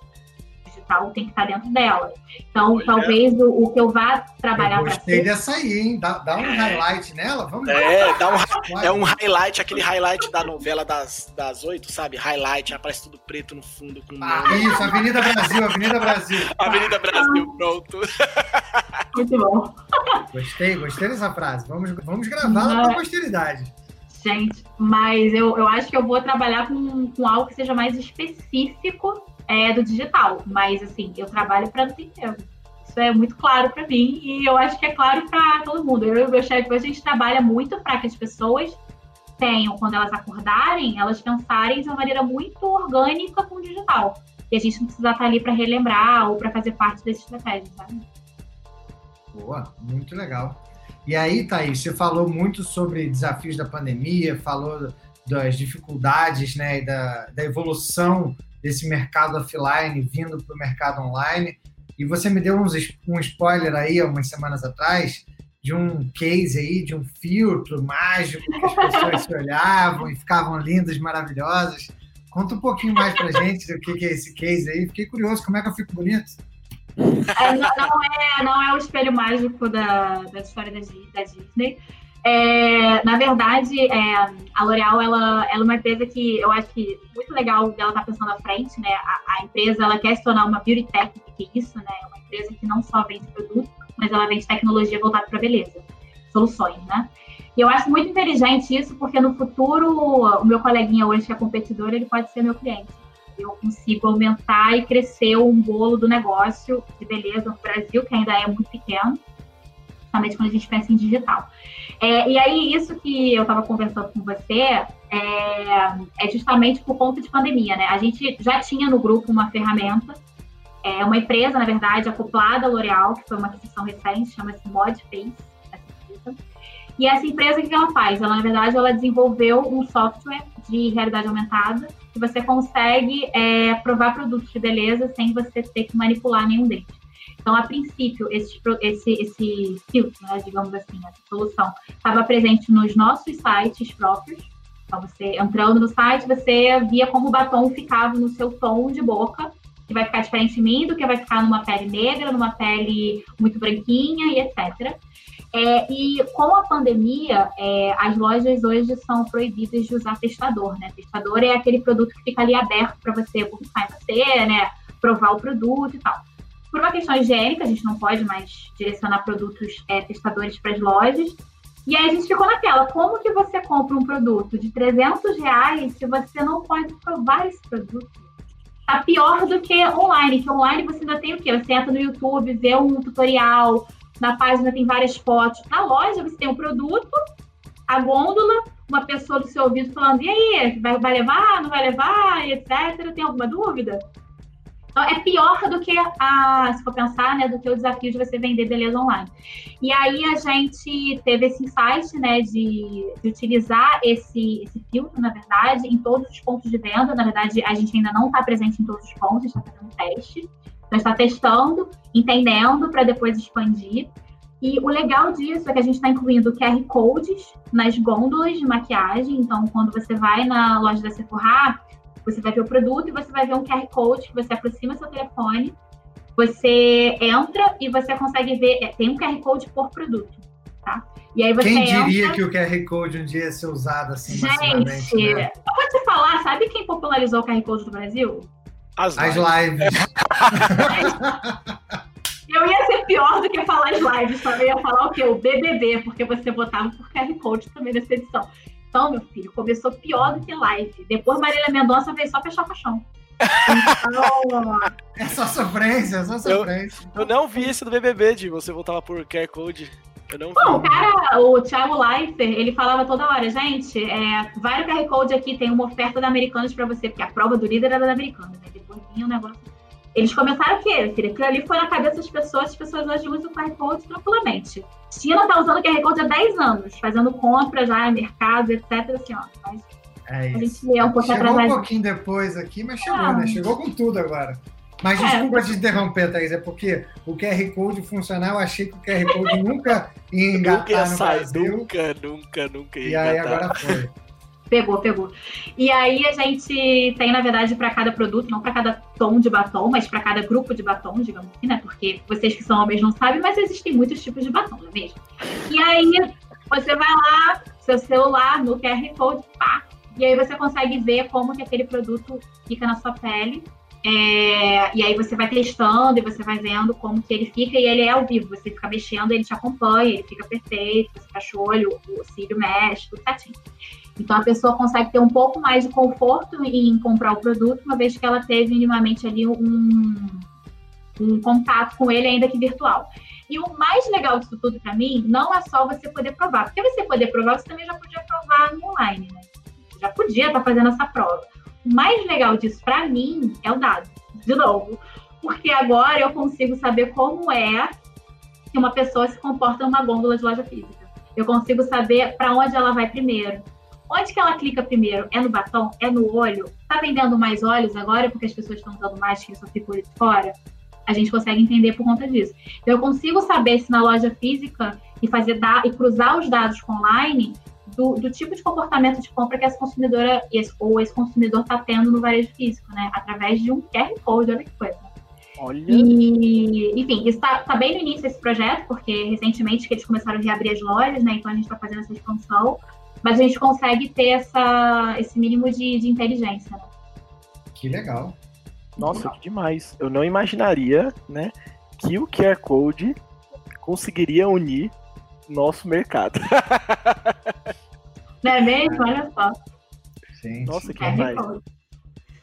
digital tem que estar dentro dela. Então, Olha. talvez o, o, que eu vá trabalhar para Gostei ser... dessa aí, hein? Dá, dá um highlight nela, vamos É, dá um, é um highlight, aquele highlight da novela das, das oito, sabe? Highlight, aparece tudo preto no fundo. Com ah, isso, Avenida Brasil, Avenida Brasil. Avenida Brasil, pronto. Muito bom. Gostei, gostei dessa frase. Vamos, vamos gravá-la para a posteridade. Gente, mas eu, eu acho que eu vou trabalhar com, com algo que seja mais específico é, do digital. Mas, assim, eu trabalho para não ter tempo. Isso é muito claro para mim e eu acho que é claro para todo mundo. Eu e o meu chefe, a gente trabalha muito para que as pessoas tenham, quando elas acordarem, elas pensarem de uma maneira muito orgânica com o digital. E a gente não precisa estar ali para relembrar ou para fazer parte dessa estratégia, sabe? Boa, muito legal. E aí, Thaís, você falou muito sobre desafios da pandemia, falou das dificuldades né, da, da evolução desse mercado offline vindo para o mercado online. E você me deu uns, um spoiler aí, há umas semanas atrás, de um case aí, de um filtro mágico que as pessoas se olhavam e ficavam lindas, maravilhosas. Conta um pouquinho mais para gente do que, é esse case aí. Fiquei curioso, como é que eu fico bonito? É, não, é, não é o espelho mágico da, da história da, da Disney. É, na verdade, é, a L'Oréal ela, ela é uma empresa que eu acho que muito legal dela estar tá pensando à frente, né? A, a, empresa ela quer se tornar uma beauty tech, que é isso, né? Uma empresa que não só vende produto, mas ela vende tecnologia voltada para beleza, soluções, né? E eu acho muito inteligente isso, porque no futuro o meu coleguinha hoje que é competidor, ele pode ser meu cliente. Eu consigo aumentar e crescer um bolo do negócio de beleza no Brasil, que ainda é muito pequeno principalmente quando a gente pensa em digital. É, e aí, isso que eu estava conversando com você é, é, justamente por conta de pandemia, né? A gente já tinha no grupo uma ferramenta, é, uma empresa, na verdade, acoplada à L'Oréal, que foi uma aquisição recente, chama-se ModFace, E essa empresa, o que ela faz? Ela, na verdade, ela desenvolveu um software de realidade aumentada que você consegue é, provar produtos de beleza sem você ter que manipular nenhum deles. Então, a princípio, esse, esse, esse filtro, né, digamos assim, essa solução, estava presente nos nossos sites próprios. Então, você entrando no site, você via como o batom ficava no seu tom de boca, que vai ficar diferente de mim do que vai ficar numa pele negra, numa pele muito branquinha e etc. É, e com a pandemia, é, as lojas hoje são proibidas de usar testador, né? Testador é aquele produto que fica ali aberto para você buscar em você, né? Provar o produto e tal. Por uma questão higiênica, a gente não pode mais direcionar produtos é, testadores para as lojas. E aí a gente ficou naquela, como que você compra um produto de 300 reais se você não pode provar esse produto? Tá pior do que online, que online você ainda tem o quê? Você entra no YouTube, vê um tutorial, na página tem várias fotos. Na loja você tem o um produto, a gôndola, uma pessoa do seu ouvido falando, e aí, vai, vai levar, não vai levar, etc. Tem alguma dúvida? Então, é pior do que a, se for pensar, né, do que o desafio de você vender beleza online. E aí a gente teve esse insight, né, de, de utilizar esse, esse filtro, na verdade, em todos os pontos de venda. Na verdade, a gente ainda não está presente em todos os pontos, está fazendo um teste. Então, está testando, entendendo para depois expandir. E o legal disso é que a gente está incluindo QR codes nas gôndolas de maquiagem. Então, quando você vai na loja da Sephora, você vai ver o produto e você vai ver um QR Code que você aproxima seu telefone, você entra e você consegue ver, é, tem um QR Code por produto, tá? E aí você Quem diria entra... que o QR Code um dia ia ser usado assim Gente, né? eu vou te falar, sabe quem popularizou o QR Code do Brasil? As lives. As lives. Eu ia ser pior do que falar as lives, também ia falar o quê? O BBB, porque você votava por QR Code também nessa edição. Então, meu filho, começou pior do que live. Depois Marília Mendonça veio só fechar o caixão. Então, é só sofrência, é só sofrência. Eu, eu não vi esse do BBB, de você voltava por QR Code. Eu não Bom, o cara, o Thiago Leifert, ele falava toda hora, gente, é, vai no QR Code aqui, tem uma oferta da Americanas pra você, porque a prova do líder era da Americanas, né? Depois vinha o negócio. Eles começaram o quê? Aquilo ali foi na cabeça das pessoas, as pessoas hoje usam o QR Code tranquilamente. China tá usando o QR Code há 10 anos, fazendo compras já, mercado, etc. Assim, ó, mas é isso. a gente é um pouco Chegou atrasado. um pouquinho depois aqui, mas chegou, Ah. né? Chegou com tudo agora. Mas É. desculpa te interromper, Thaís, é porque o QR Code funcionar, eu achei que o QR Code nunca ia Nunca ia engatar no sair, Brasil. nunca, nunca, nunca ia E aí engatar. agora foi. Pegou, pegou. E aí a gente tem, na verdade, para cada produto, não para cada tom de batom, mas para cada grupo de batom, digamos assim, né? Porque vocês que são homens não sabem, mas existem muitos tipos de batom, não é mesmo? E aí você vai lá, seu celular, no QR Code, pá, e aí você consegue ver como que aquele produto fica na sua pele. É, e aí você vai testando e você vai vendo como que ele fica e ele é ao vivo. Você fica mexendo, ele te acompanha, ele fica perfeito, você fecha o olho, o cílio mexe, tudo certinho. Então a pessoa consegue ter um pouco mais de conforto em comprar o produto, uma vez que ela teve minimamente ali um, um contato com ele, ainda que virtual. E o mais legal disso tudo para mim não é só você poder provar, porque você poder provar, você também já podia provar no online, né? Já podia estar fazendo essa prova. Mais legal disso para mim é o dado, de novo, porque agora eu consigo saber como é que uma pessoa se comporta numa gôndola de loja física. Eu consigo saber para onde ela vai primeiro. Onde que ela clica primeiro? É no batom? É no olho? Tá vendendo mais olhos agora porque as pessoas estão usando mais que só fica o olho de fora? A gente consegue entender por conta disso. Eu consigo saber se na loja física e fazer e cruzar os dados com online do, do tipo de comportamento de compra que essa consumidora esse, ou esse consumidor está tendo no varejo físico, né? Através de um QR Code, olha que coisa. Olha. E, enfim, está tá bem no início desse projeto, porque recentemente que eles começaram a reabrir as lojas, né? Então a gente está fazendo essa expansão, mas a gente consegue ter essa, esse mínimo de, de inteligência. Né? Que legal. Nossa, que demais. Eu não imaginaria, né, que o QR Code conseguiria unir nosso mercado. Não é mesmo? Olha só. Sim. Nossa, que. Code.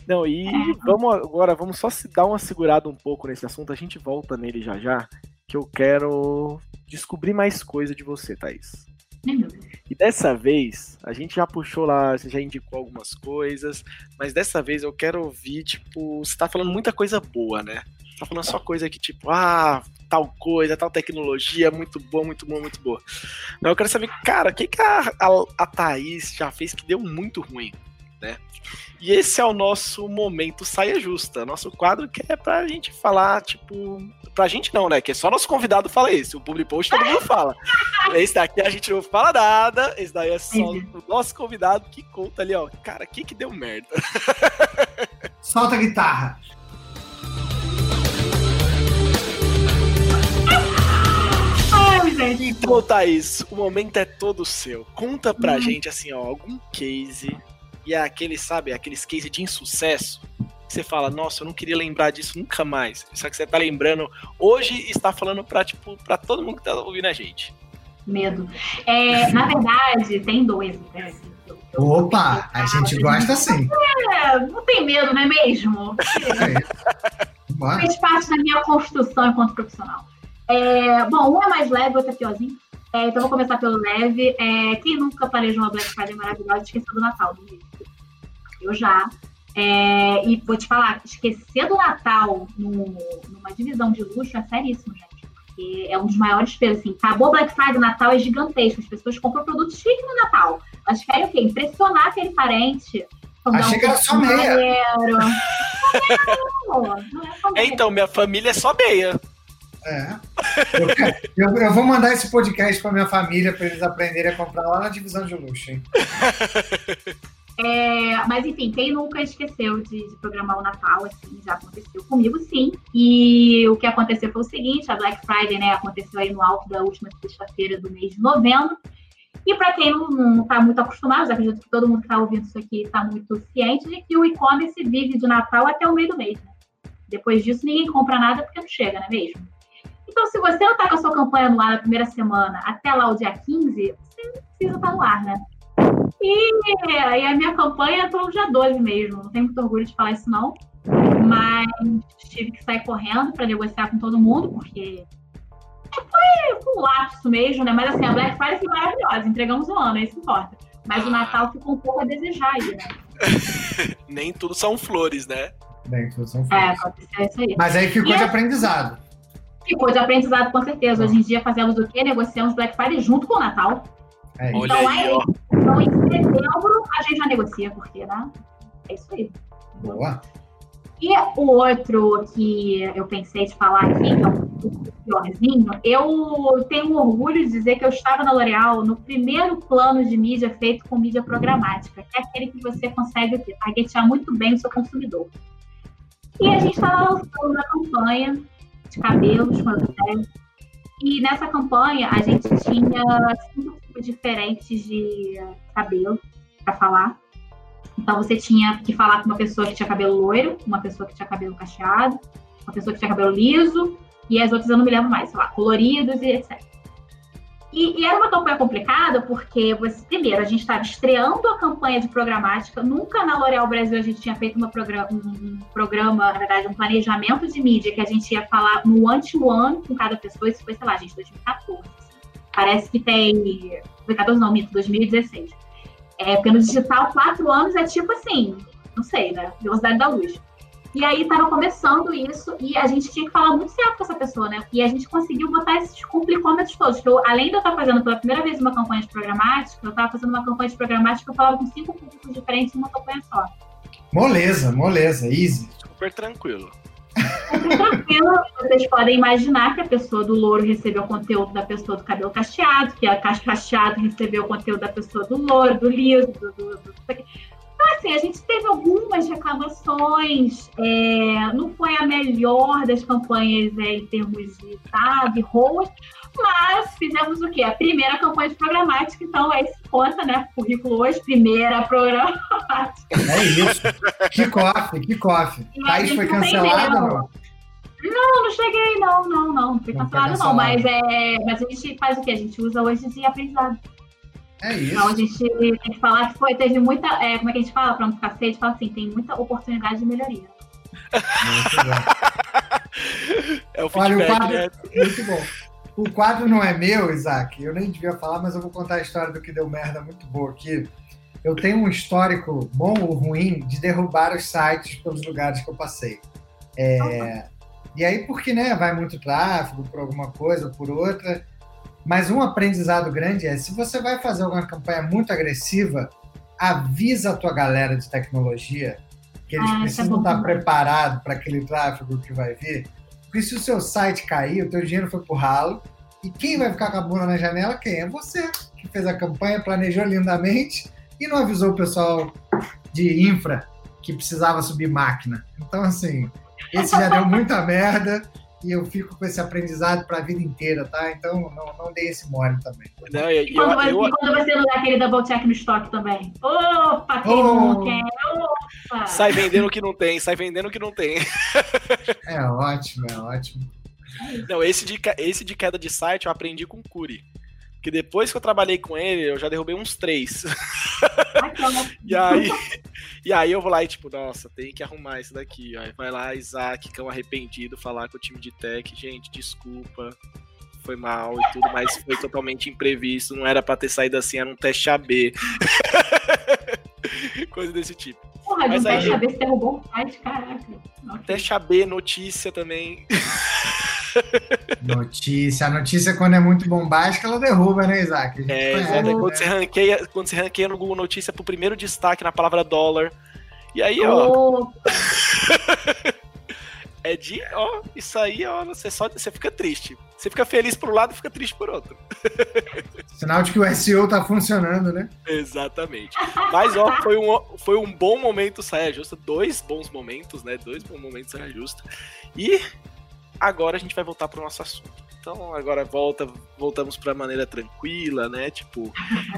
Não, e vamos agora, vamos só se dar uma segurada um pouco nesse assunto, a gente volta nele já já, que eu quero descobrir mais coisa de você, Thaís. E dessa vez, a gente já puxou lá, você já indicou algumas coisas, mas dessa vez eu quero ouvir, tipo, você tá falando muita coisa boa, né? Tá falando só coisa que, tipo, ah, tal coisa, tal tecnologia, muito boa, muito boa, muito boa. Não, eu quero saber, cara, o que, que a, a, a Thaís já fez que deu muito ruim, né? E esse é o nosso momento Saia Justa, nosso quadro que é pra gente falar, tipo. Pra gente não, né? Que é só nosso convidado fala isso. O Public Post todo mundo fala. Esse daqui a gente não fala nada. Esse daí é só o nosso convidado que conta ali, ó. Cara, o que que deu merda? Solta a guitarra. Ai, gente. Então, Thaís, o momento é todo seu. Conta pra gente, assim, ó, algum case. E é aquele, sabe, aqueles case de insucesso. Que você fala, nossa, eu não queria lembrar disso nunca mais. Só que você tá lembrando hoje e está falando pra, tipo, pra todo mundo que tá ouvindo a gente. Medo. É, na verdade, tem dois. Né? Eu- eu- Opa, a gente gosta assim. É, não tem medo, não é mesmo? Bora. fez parte da minha construção enquanto profissional. É, bom, um é mais leve, outro é piorzinho. É, então vou começar pelo leve. É, quem nunca planejou uma Black Friday maravilhosa esqueceu do Natal? Vi. Eu já. É, e vou te falar, esquecer do Natal no- numa divisão de luxo é seríssimo, gente. Porque é um dos maiores pesos. Assim, acabou Black Friday, o Natal é gigantesco. As pessoas compram produtos chiques no Natal. Elas querem o quê? Impressionar aquele parente. Achei que era só meia. dinheiro. Não, não é só É, meia. então, minha família é só meia. É. Eu, eu- vou mandar esse podcast para minha família para eles aprenderem a comprar lá na divisão de luxo, hein? É, mas enfim, quem nunca esqueceu de, de programar o Natal, assim, já aconteceu comigo, sim. E o que aconteceu foi o seguinte, a Black Friday, né, aconteceu aí no alto da última sexta-feira do mês de novembro. E para quem não está muito acostumado, acredito que todo mundo que está ouvindo isso aqui está muito ciente de que o e-commerce vive de Natal até o meio do mês. Né? Depois disso, ninguém compra nada porque não chega, não é mesmo? Então, se você não está com a sua campanha no ar na primeira semana até lá o dia 15, você não precisa estar no ar, né? E, e a minha campanha entrou no dia 12 mesmo. Não tenho muito orgulho de falar isso, não. mas tive que sair correndo para negociar com todo mundo, porque foi, um lapso mesmo, né? Mas assim, a Black Friday foi maravilhosa, entregamos o ano, é isso que importa. Mas o Natal ficou um pouco a desejar aí, né? Nem tudo são flores, né? Nem tudo são É, flores. pode ser isso aí. Mas aí ficou E de é- aprendizado. Ficou de aprendizado, com certeza. Hoje em dia fazemos o quê? Negociamos Black Friday junto com o Natal. É isso. Olha Então, aí, aí- ó. Então, em setembro, a gente já negocia, porque, né? É isso aí. Boa. E o outro que eu pensei de falar aqui, que é um pouco piorzinho, eu tenho orgulho de dizer que eu estava na L'Oréal no primeiro plano de mídia feito com mídia programática, que é aquele que você consegue o quê? targetear muito bem o seu consumidor. E a gente estava lançando uma campanha de cabelos com a E nessa campanha a gente tinha cinco tipos diferentes de cabelo para falar. Então você tinha que falar com uma pessoa que tinha cabelo loiro, uma pessoa que tinha cabelo cacheado, uma pessoa que tinha cabelo liso, e as outras eu não me lembro mais, sei lá, coloridos e etc. E, e era uma campanha complicada porque, você, primeiro, a gente estava estreando a campanha de programática. Nunca na L'Oréal Brasil a gente tinha feito uma progra um, um programa, na verdade, um planejamento de mídia que a gente ia falar no one-to-one com cada pessoa. Isso foi, sei lá, gente, 2014. Parece que tem. 2014 não, mito, 2016. É, porque no digital, quatro anos é tipo assim, não sei, né? Velocidade da luz. E aí tava começando isso e a gente tinha que falar muito certo com essa pessoa, né? E a gente conseguiu botar esses complicômetros todos. Que eu, além de eu estar fazendo pela primeira vez uma campanha de programática, eu estava fazendo uma campanha de programática que eu falava com cinco públicos diferentes em uma campanha só. Moleza, moleza, easy. Super tranquilo. Muito tranquilo, vocês podem imaginar que a pessoa do louro recebeu o conteúdo da pessoa do cabelo cacheado, que a ca- cacheado recebeu o conteúdo da pessoa do louro, do liso, do, do, do... Então, assim, a gente teve algumas reclamações, é, não foi a melhor das campanhas é, em termos de, sabe, ROAS, mas fizemos o quê? A primeira campanha de programática, então aí se conta, né, currículo hoje, primeira programática. É isso. Kickoff, kickoff. E a Thaís gente foi cancelada não? Não, não cheguei, não, não, não. Não foi cancelada, não. Mas, é, mas a gente faz o quê? A gente usa hoje de aprendizado. É Então a isso. gente tem que falar que foi, teve muita. é, como é que a gente fala? Pra não ficar feio, a gente fala assim, tem muita oportunidade de melhoria. Muito bom. É o Olha, o quadro, né? muito bom. O quadro não é meu, Isaac. Eu nem devia falar, mas eu vou contar a história do que deu merda muito boa aqui. Eu tenho um histórico bom ou ruim de derrubar os sites pelos lugares que eu passei. É, e aí, porque né, vai muito tráfego por alguma coisa, por outra. Mas um aprendizado grande é, se você vai fazer alguma campanha muito agressiva, avisa a tua galera de tecnologia que eles Ah, é precisam estar preparados para aquele tráfego que vai vir. Porque se o seu site cair, o teu dinheiro foi pro ralo, e quem vai ficar com a bunda na janela? Quem? É você, que fez a campanha, planejou lindamente e não avisou o pessoal de infra que precisava subir máquina. Então, assim, esse já deu muita merda e eu fico com esse aprendizado para a vida inteira, tá? Então, não, não dei esse mole também. Não, e- E e quando, eu, você, eu- e quando você não dá aquele double check no estoque também. Opa, quem Oh. não quer? Opa! sai vendendo o que não tem, sai vendendo o que não tem. É ótimo, é ótimo. Não, esse de, esse de queda de site eu aprendi com o Curi. Porque depois que eu trabalhei com ele, eu já derrubei uns três. E aí, e aí eu vou lá e tipo, nossa, tem que arrumar isso daqui. Aí vai lá, Isaac, cão arrependido, falar com o time de tech, gente, desculpa, foi mal e tudo, mas foi totalmente imprevisto, não era pra ter saído assim, era um teste AB. Coisa desse tipo. Porra, Mas um aí- teste saber se derrubou um site, caraca. Teste AB, notícia também. Notícia. A notícia, quando é muito bombástica, ela derruba, né, Isaac? É, exato. né? quando, você ranqueia, quando você ranqueia no Google Notícia pro primeiro destaque na palavra dólar. E aí, ó, Opa, é de, ó, isso aí, ó, você só você fica triste. Você fica feliz por um lado e fica triste por outro. Sinal de que o SEO tá funcionando, né? Exatamente. Mas, ó, foi um, foi um bom momento saia justa, dois bons momentos, né? Dois bons momentos saia justa. E agora a gente vai voltar pro nosso assunto. Então, agora volta, voltamos pra maneira tranquila, né? Tipo,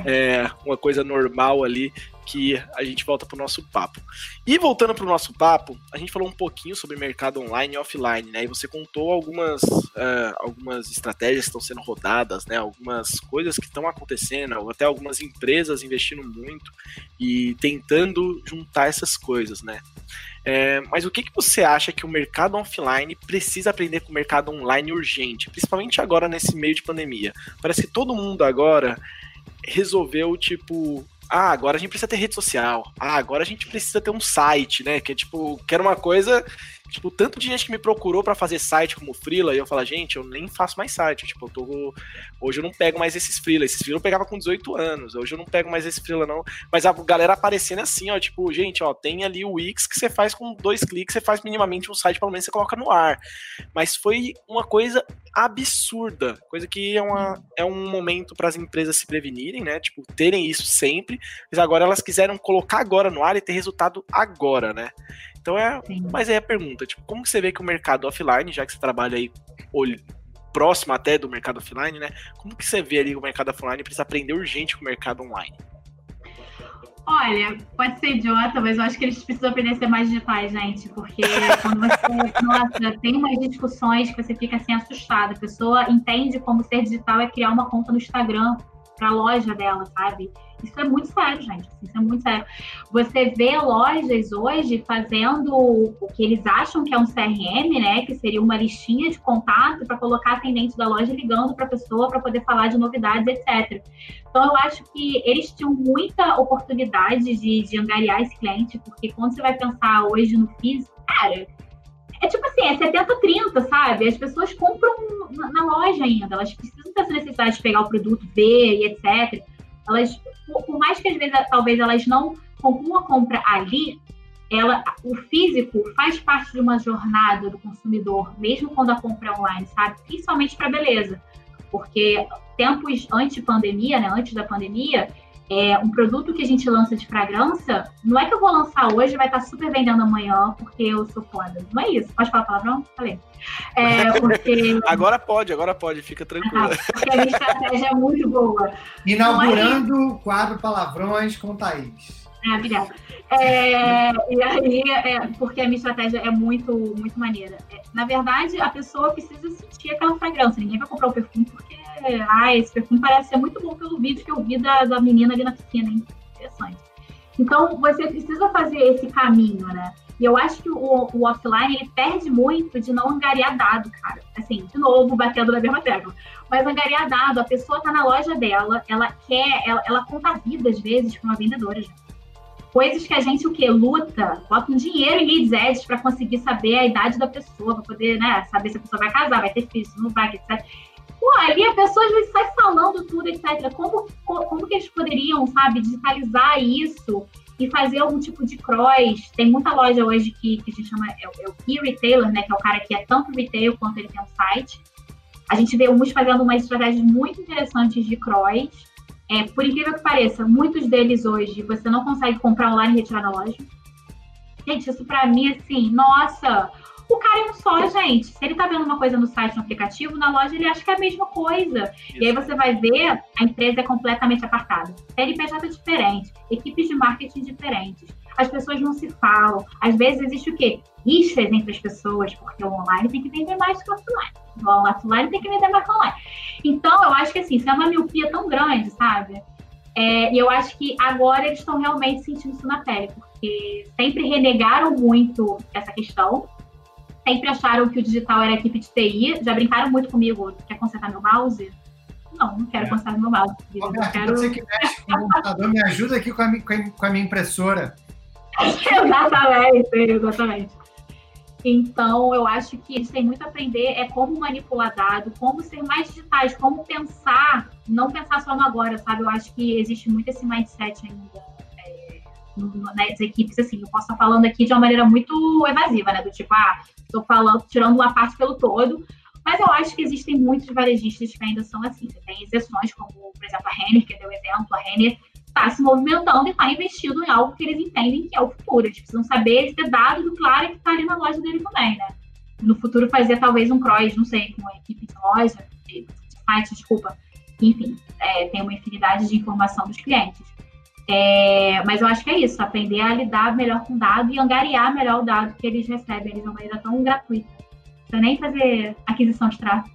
é, uma coisa normal ali que a gente volta pro nosso papo. E voltando pro nosso papo, a gente falou um pouquinho sobre mercado online e offline, né? E você contou algumas, é, algumas estratégias que estão sendo rodadas, né? Algumas coisas que estão acontecendo, até algumas empresas investindo muito e tentando juntar essas coisas, né? É, mas o que, que você acha que o mercado offline precisa aprender com o mercado online urgente, principalmente agora nesse meio de pandemia? Parece que todo mundo agora resolveu, tipo, ah, agora a gente precisa ter rede social. Ah, agora a gente precisa ter um site, né? Que é tipo, quero uma coisa Tipo, tanto de gente que me procurou para fazer site como freela, e eu falo, gente, eu nem faço mais site. Tipo, eu tô. Hoje eu não pego mais esses freela. Esses freela eu pegava com 18 anos. Hoje eu não pego mais esse freela, não. Mas a galera aparecendo assim, ó, tipo, gente, ó, tem ali o Wix que você faz com dois cliques, você faz minimamente um site, pelo menos você coloca no ar. Mas foi uma coisa absurda. Coisa que é, uma, é um momento para as empresas se prevenirem, né? Tipo, terem isso sempre. Mas agora elas quiseram colocar agora no ar e ter resultado agora, né? Então é. Sim. Mas aí a pergunta, tipo, como que você vê que o mercado offline, já que você trabalha aí próximo até do mercado offline, né? Como que você vê ali o mercado offline precisa aprender urgente com o mercado online? Olha, pode ser idiota, mas eu acho que eles precisam aprender a ser mais digitais, gente, porque quando você, nossa, tem umas discussões que você fica assim assustado. A pessoa entende como ser digital é criar uma conta no Instagram para a loja dela, sabe? Isso é muito sério, gente. Isso é muito sério. Você vê lojas hoje fazendo o que eles acham que é um CRM, né? Que seria uma listinha de contato para colocar atendente da loja ligando para a pessoa para poder falar de novidades, etc. Então, eu acho que eles tinham muita oportunidade de, de angariar esse cliente, porque quando você vai pensar hoje no físico, cara, é tipo assim, é 70-30, sabe? As pessoas compram na, loja ainda, elas precisam ter essa necessidade de pegar o produto, ver e etc. Elas, por, mais que às vezes talvez elas não concluam a compra ali, ela, o físico faz parte de uma jornada do consumidor, mesmo quando a compra é online, sabe? Principalmente para beleza. Porque tempos antes de pandemia, né, antes da pandemia, é, um produto que a gente lança de fragrância, não é que eu vou lançar hoje e vai estar super vendendo amanhã porque eu sou foda. Não é isso. Pode falar palavrão? Falei. É, porque... agora pode, agora pode, fica tranquila. Ah, porque a minha estratégia é muito boa. Inaugurando o é... quadro Palavrões com Thaís. Ah, obrigada. É, e aí, é, porque a minha estratégia é muito, muito maneira. É, na verdade, a pessoa precisa sentir aquela fragrância. Ninguém vai comprar o perfume porque ah, esse perfume parece ser muito bom pelo vídeo que eu vi da, da menina ali na piscina, hein? Interessante. Então, você precisa fazer esse caminho, né? E eu acho que o, o, offline ele perde muito de não angariar dado, cara. Assim, de novo, batendo na mesma tecla. Mas angariar dado, a pessoa tá na loja dela, ela quer, ela, ela conta a vida, às vezes, para uma vendedora. Coisas que a gente, o quê? Luta, bota um dinheiro em leads ads para conseguir saber a idade da pessoa, para poder, né, saber se a pessoa vai casar, vai ter filho, se não vai, etc. Pô, ali a pessoa às sai falando tudo, etc. Como, como que eles poderiam, sabe, digitalizar isso e fazer algum tipo de cross? Tem muita loja hoje que, que a gente chama, é, é o key retailer, né? Que é o cara que é tanto retail quanto ele tem um site. A gente vê uns fazendo umas estratégias muito interessantes de cross. É, por incrível que pareça, muitos deles hoje você não consegue comprar online e retirar na loja. Gente, isso para mim, assim, nossa, o cara é um só, gente. Se ele tá vendo uma coisa no site, no aplicativo, na loja, ele acha que é a mesma coisa. Isso. E aí você vai ver, a empresa é completamente apartada. CNPJ é diferente, equipes de marketing diferentes. As pessoas não se falam. Às vezes existe o quê? Rixas entre as pessoas, porque o online tem que vender mais do que o offline. O offline tem que vender mais que o online. Então, eu acho que assim, isso é uma miopia tão grande, sabe? É, e eu acho que agora eles estão realmente sentindo isso na pele, porque sempre renegaram muito essa questão, sempre acharam que o digital era equipe de TI, já brincaram muito comigo. Quer consertar meu mouse? Não, não quero é. consertar meu mouse. Roberto, quero... Você que mexe com o computador, me ajuda aqui com a, com a minha impressora. exatamente, exatamente. Então, eu acho que eles têm muito a aprender é como manipular dado, como ser mais digitais, como pensar, não pensar só no agora, sabe? Eu acho que existe muito esse mindset ainda nas né, equipes, assim, eu posso estar falando aqui de uma maneira muito evasiva, né? Do tipo, ah, estou falando, tirando uma parte pelo todo, mas eu acho que existem muitos varejistas que ainda são assim. Você tem exceções, como, por exemplo, a Renner, que deu exemplo, a Renner está se movimentando e está investindo em algo que eles entendem que é o futuro. Eles precisam saber ter dado do claro que está ali na loja dele também, né? No futuro fazer talvez um cross, não sei, com a equipe de loja, de site, desculpa. Enfim, é, tem uma infinidade de informação dos clientes. É, mas eu acho que é isso, aprender a lidar melhor com o dado e angariar melhor o dado que eles recebem eles de uma maneira tão gratuita. Não nem fazer aquisição de tráfego.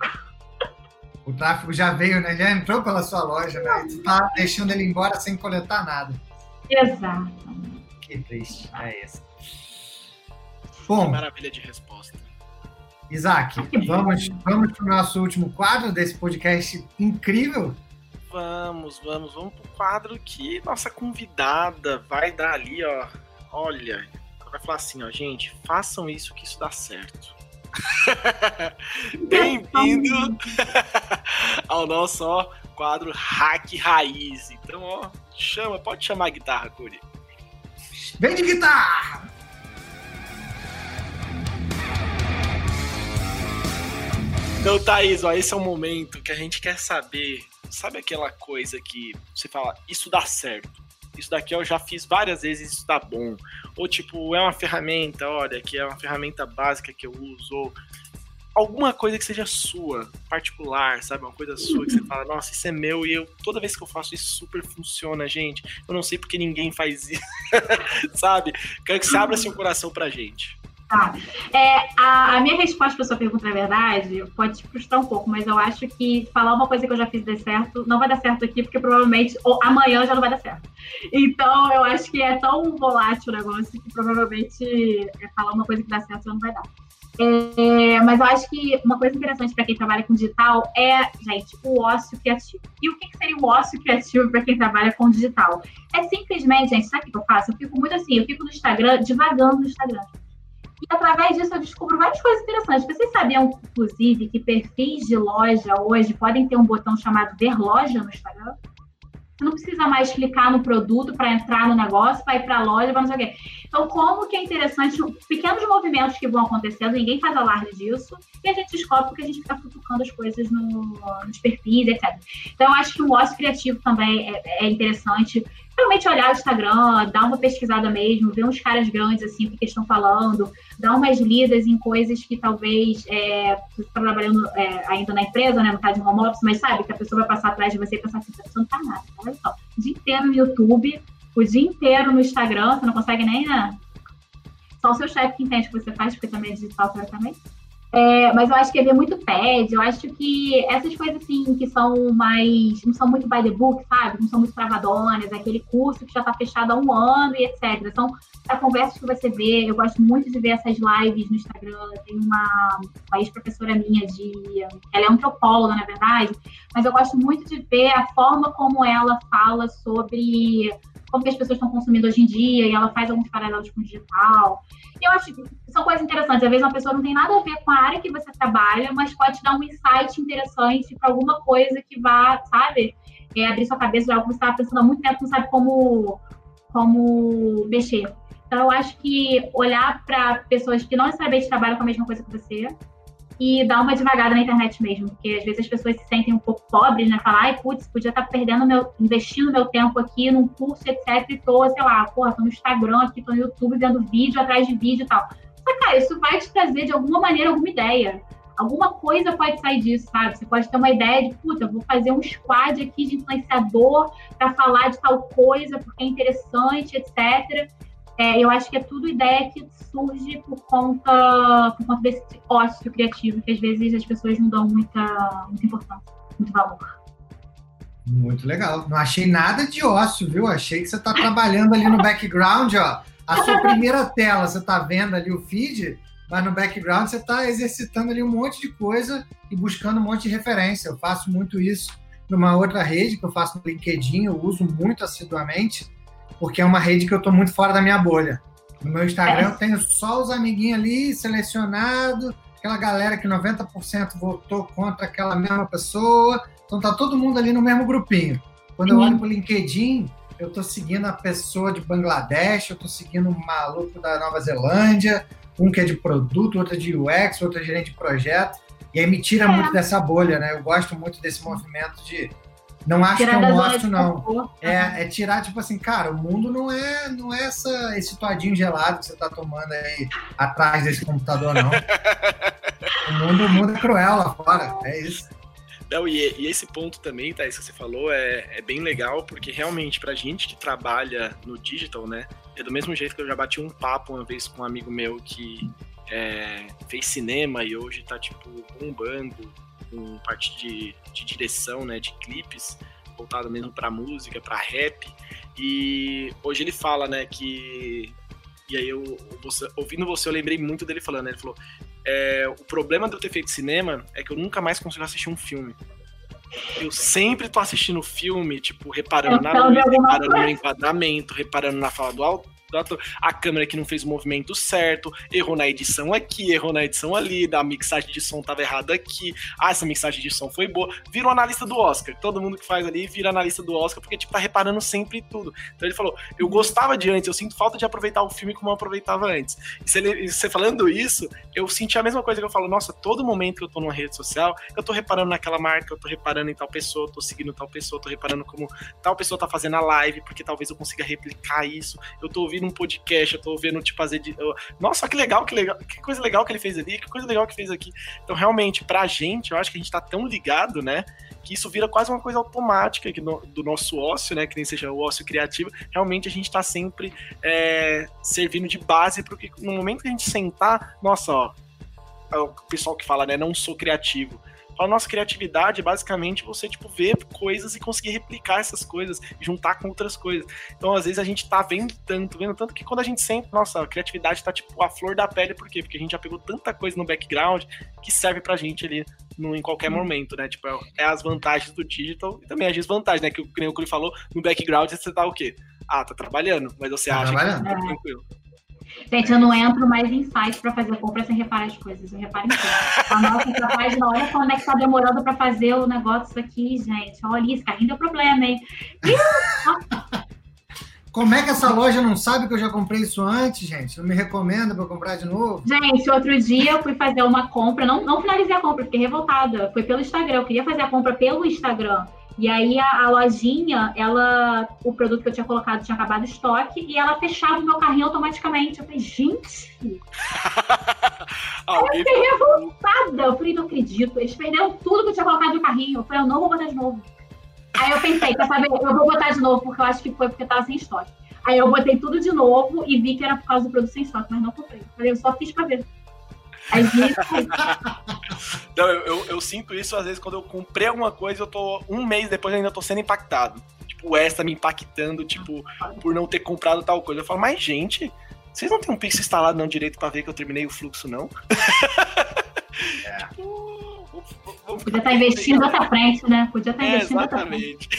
O tráfego já veio, né? Já entrou pela sua loja, né? E tu tá deixando ele embora sem coletar nada. Exato. Que triste, é isso. Bom, que maravilha de resposta. Isaac, vamos, vamos para o nosso último quadro desse podcast incrível. Vamos, vamos, vamos para o quadro que nossa convidada vai dar ali, ó. Olha, ela vai falar assim, ó, gente, façam isso que isso dá certo. Bem-vindo ao nosso ó, quadro Hack Raiz. Então, ó, chama, pode chamar a guitarra, Curi. Vem de guitarra! Então, Thaís, ó, esse é o momento que a gente quer saber. Sabe aquela coisa que você fala, isso dá certo? Isso daqui eu já fiz várias vezes, isso dá bom. Ou tipo, é uma ferramenta, olha, que é uma ferramenta básica que eu uso. Ou alguma coisa que seja sua, particular, sabe? Uma coisa sua que você fala, nossa, isso é meu e eu toda vez que eu faço isso super funciona, gente. Eu não sei porque ninguém faz isso, sabe? Quero que você abra seu coração pra gente. Tá. É, a, a, minha resposta para sua pergunta, na verdade, pode te frustrar um pouco, mas eu acho que falar uma coisa que eu já fiz dar certo não vai dar certo aqui, porque provavelmente ou, amanhã já não vai dar certo. Então, eu acho que é tão volátil o negócio que provavelmente é, falar uma coisa que dá certo já não vai dar. É, mas eu acho que uma coisa interessante para quem trabalha com digital é, gente, o ócio criativo. E o que, que seria o ócio criativo para quem trabalha com digital? É simplesmente, gente, sabe o que eu faço? Eu fico muito assim, eu fico no Instagram, divagando no Instagram. E através disso eu descubro várias coisas interessantes. Vocês sabiam, inclusive, que perfis de loja hoje podem ter um botão chamado Ver Loja no Instagram? Você não precisa mais clicar no produto para entrar no negócio, para ir para a loja, para não sei o quê. Então, como que é interessante, pequenos movimentos que vão acontecendo, ninguém faz alarde disso, e a gente descobre porque a gente fica futucando as coisas no, nos perfis, etc. Então, eu acho que o ócio criativo também é, é interessante realmente olhar o Instagram, dar uma pesquisada mesmo, ver uns caras grandes assim, que estão falando, dar umas lidas em coisas que talvez é, você está trabalhando é, ainda na empresa, né, no caso de home office, mas sabe que a pessoa vai passar atrás de você e pensar assim, você não tá nada, olha só, o dia inteiro no YouTube, o dia inteiro no Instagram, você não consegue nem, né? Só o seu chefe que entende o que você faz, porque também é digital, teoricamente. É, mas eu acho que é ver muito pad, eu acho que essas coisas assim que são mais. não são muito by the book, sabe? Não são muito travadonas, aquele curso que já está fechado há um ano e etc. São a conversas que você vê. Eu gosto muito de ver essas lives no Instagram. Tem uma, uma ex-professora minha de. Ela é antropóloga, na verdade, mas eu gosto muito de ver a forma como ela fala sobre como que as pessoas estão consumindo hoje em dia, e ela faz alguns paralelos com o digital. E eu acho que são coisas interessantes. Às vezes uma pessoa não tem nada a ver com a área que você trabalha, mas pode dar um insight interessante para alguma coisa que vá, sabe, é, abrir sua cabeça de algo que você estava pensando há muito tempo, não sabe como, como mexer. Então, eu acho que olhar para pessoas que não necessariamente trabalham com a mesma coisa que você, e dar uma devagada na internet mesmo, porque às vezes as pessoas se sentem um pouco pobres, né? Falar, ai, putz, podia estar perdendo meu, investindo meu tempo aqui num curso, etc, e tô, sei lá, porra, tô no Instagram aqui, tô no YouTube vendo vídeo atrás de vídeo e tal. Mas, cara, isso vai te trazer de alguma maneira alguma ideia. Alguma coisa pode sair disso, sabe? Você pode ter uma ideia de, puta, vou fazer um squad aqui de influenciador para falar de tal coisa, porque é interessante, etc. É, eu acho que é tudo ideia que surge por conta, por conta desse ócio criativo, que às vezes as pessoas não dão muita, muita importância, muito valor. Muito legal. Não achei nada de ócio, viu? Achei que você está trabalhando ali no background, ó. A sua primeira tela, você está vendo ali o feed, mas no background você está exercitando ali um monte de coisa e buscando um monte de referência. Eu faço muito isso numa outra rede que eu faço no LinkedIn, eu uso muito assiduamente porque é uma rede que eu estou muito fora da minha bolha. No meu Instagram eu tenho só os amiguinhos ali selecionados, aquela galera que 90% votou contra aquela mesma pessoa. Então tá todo mundo ali no mesmo grupinho. Quando eu olho para o LinkedIn, eu estou seguindo a pessoa de Bangladesh, eu estou seguindo um maluco da Nova Zelândia, um que é de produto, outro é de UX, outro é gerente de projeto. E aí me tira é. muito dessa bolha, né? Eu gosto muito desse movimento de não acho tirar que é um mostro, não. É, é tirar, tipo assim, cara, o mundo não é, não é essa, esse toadinho gelado que você tá tomando aí atrás desse computador, não. o, mundo, o mundo é cruel lá fora, é isso. Não, e, e, esse ponto também, tá, isso que você falou, é, é bem legal, porque realmente, pra gente que trabalha no digital, né, é do mesmo jeito que eu já bati um papo uma vez com um amigo meu que é, fez cinema e hoje tá, tipo, bombando com parte de, de direção, né, de clipes, voltado mesmo para música, para rap. E hoje ele fala, né, que E aí, eu, você, ouvindo você, eu lembrei muito dele falando. Né? Ele falou: é, o problema de eu ter feito cinema é que eu nunca mais consigo assistir um filme. Eu sempre tô assistindo filme, tipo, reparando na luz, reparando no enquadramento, reparando na fala do, a câmera que não fez o movimento certo, errou na edição aqui, errou na edição ali, da mixagem de som tava errada aqui, ah, essa mixagem de som foi boa. Virou analista do Oscar. Todo mundo que faz ali vira analista do Oscar, porque, tipo, tá reparando sempre tudo. Então ele falou, eu gostava de antes, eu sinto falta de aproveitar o filme como eu aproveitava antes. E você, você falando isso, eu senti a mesma coisa que eu falo, nossa, todo momento que eu tô numa rede social, eu tô reparando naquela marca, eu tô reparando em tal pessoa, eu tô seguindo tal pessoa, eu tô reparando como tal pessoa tá fazendo a live, porque talvez eu consiga replicar isso. Eu tô ouvindo um podcast, eu tô vendo, tipo, fazer. De... Nossa, que legal, que legal, que coisa legal que ele fez ali, que coisa legal que fez aqui. Então, realmente, pra gente, eu acho que a gente tá tão ligado, né? Que isso vira quase uma coisa automática no, do nosso ócio, né? Que nem seja o ócio criativo. Realmente a gente tá sempre é, servindo de base, porque no momento que a gente sentar, nossa, ó, é o pessoal que fala, né? Não sou criativo a nossa criatividade é basicamente você, tipo, ver coisas e conseguir replicar essas coisas, juntar com outras coisas. Então, às vezes, a gente tá vendo tanto, vendo tanto, que quando a gente sente, nossa, a criatividade tá, tipo, a flor da pele, por quê? Porque a gente já pegou tanta coisa no background que serve pra gente ali no, em qualquer momento, né? Tipo, é, é as vantagens do digital e também as desvantagens, né? Que o Curi falou, no background você tá o quê? Ah, tá trabalhando, mas você tá acha que tá tranquilo. Gente, eu não entro mais em site para fazer compra sem reparar as coisas. Eu reparo em tudo. A nossa essa página, olha quando é que tá demorando para fazer o negócio aqui, gente. Olha, esse carrinho deu problema, hein? Como é que essa loja não sabe que eu já comprei isso antes, gente? Não me recomenda para comprar de novo? Gente, outro dia eu fui fazer uma compra, não, não finalizei a compra, fiquei revoltada. Foi pelo Instagram, eu queria fazer a compra pelo Instagram. E aí a, a, lojinha, ela, o produto que eu tinha colocado tinha acabado o estoque e ela fechava o meu carrinho automaticamente. Eu falei, gente! aí eu fiquei revoltada. Eu falei, não acredito. Eles perderam tudo que eu tinha colocado no carrinho. Eu falei, eu não vou botar de novo. Aí eu pensei, quer saber? Eu vou botar de novo, porque eu acho que foi porque tava sem estoque. Aí eu botei tudo de novo e vi que era por causa do produto sem estoque, mas não comprei. Eu falei, eu só fiz pra ver. não, eu, eu, eu, sinto isso às vezes quando eu comprei alguma coisa, eu tô um mês depois ainda tô sendo impactado. Tipo, o me impactando, tipo, por não ter comprado tal coisa. Eu falo, mas gente, vocês não tem um Pix instalado não direito pra ver que eu terminei o fluxo, não? É. tipo, Podia estar tá investindo outra frente, né? Podia estar tá é, investindo exatamente.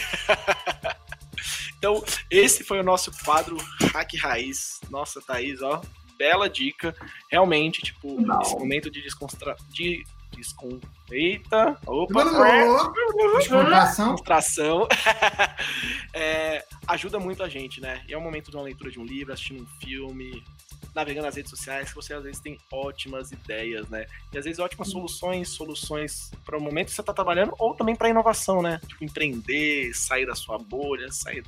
então, esse foi o nosso quadro Hack Raiz. Nossa, Thaís, ó, bela dica. Realmente, tipo, Não. esse momento de descontra... de descon... Eita! Opa! Descontração. Descontração. é, ajuda muito a gente, né? E é o momento de uma leitura de um livro, assistindo um filme, navegando nas redes sociais, que você às vezes tem ótimas ideias, né? E às vezes ótimas soluções, soluções para o momento que você está trabalhando ou também para inovação, né? Tipo, empreender, sair da sua bolha, sair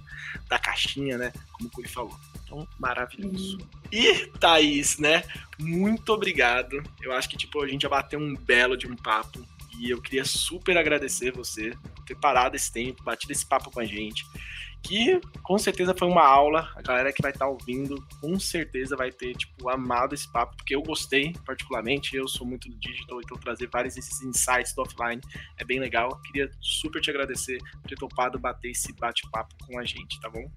da caixinha, né? Como o Curi falou. Então, maravilhoso. E, Thaís, né? Muito obrigado. Eu acho que, tipo, a gente já bateu um belo de um papo. E eu queria super agradecer você por ter parado esse tempo, batido esse papo com a gente. Que com certeza foi uma aula. A galera que vai estar tá ouvindo, com certeza vai ter, tipo, amado esse papo, porque eu gostei, particularmente. Eu sou muito do digital, então trazer vários desses insights do offline é bem legal. Queria super te agradecer por ter topado bater esse bate-papo com a gente, tá bom?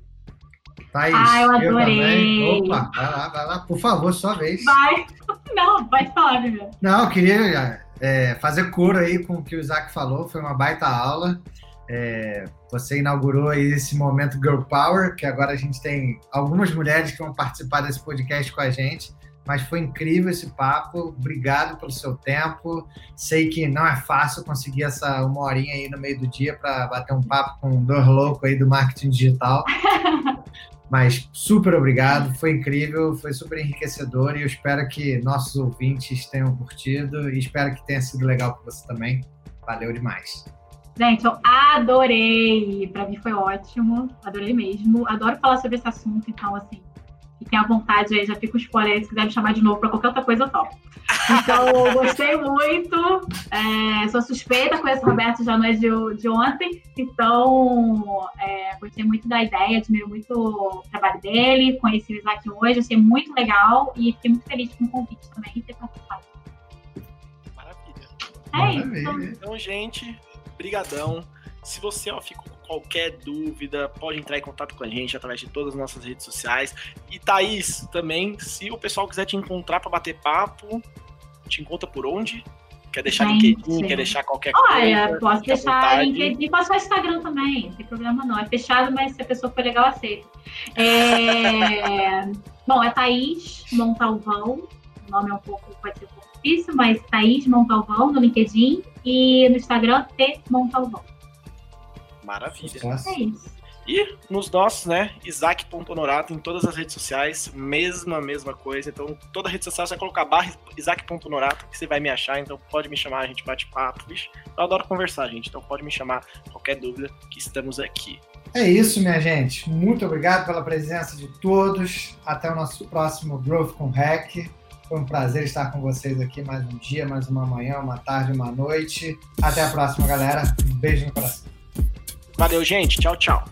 Thaís, ah, eu adorei. Eu Opa, vai lá, vai lá, por favor, sua vez. Vai. Não, vai falar, Vivian. Não, eu queria é, fazer coro aí com o que o Isaac falou, foi uma baita aula. É, você inaugurou aí esse momento Girl Power, que agora a gente tem algumas mulheres que vão participar desse podcast com a gente. Mas foi incrível esse papo. Obrigado pelo seu tempo. Sei que não é fácil conseguir essa uma horinha aí no meio do dia para bater um papo com um dor louco aí do marketing digital. Mas super obrigado, foi incrível, foi super enriquecedor e eu espero que nossos ouvintes tenham curtido e espero que tenha sido legal para você também. Valeu demais. Gente, eu adorei. Para mim foi ótimo, adorei mesmo. Adoro falar sobre esse assunto, então assim, fiquem à vontade aí, já fica os spoiler se quiser me chamar de novo para qualquer outra coisa, eu topo. Então, gostei muito. É, sou suspeita, conheço o Roberto já não é de, de ontem. Então, é, gostei muito da ideia, admiro muito o trabalho dele. Conheci o Isaac hoje, achei muito legal e fiquei muito feliz com o convite também e ter participado. Maravilha. É Maravilha. isso. Então, gente, brigadão. Se você ó, ficou qualquer dúvida, pode entrar em contato com a gente através de todas as nossas redes sociais. E Thaís, também, se o pessoal quiser te encontrar para bater papo, te encontra por onde? Quer deixar gente. LinkedIn, quer deixar qualquer Olha, coisa? Olha, posso deixar LinkedIn, posso deixar Instagram também, não tem problema não. É fechado, mas se a pessoa for legal, aceita. É... Bom, é Thaís Montalvão, o nome é um pouco, pode ser um pouco difícil, mas Thaís Montalvão no LinkedIn e no Instagram, T Montalvão. Maravilha. É isso. E nos nossos, né, Isaac.honorato em todas as redes sociais, mesma, mesma coisa. Então, toda rede social você vai colocar barra Isaac.honorato que você vai me achar. Então, pode me chamar, a gente bate papo. Vixe, eu adoro conversar, gente. Então, pode me chamar qualquer dúvida que estamos aqui. É isso, minha gente. Muito obrigado pela presença de todos. Até o nosso próximo Growth com Hack. Foi um prazer estar com vocês aqui mais um dia, mais uma manhã, uma tarde, uma noite. Até a próxima, galera. Um beijo no coração. Valeu, gente. Tchau, tchau.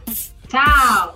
Tchau.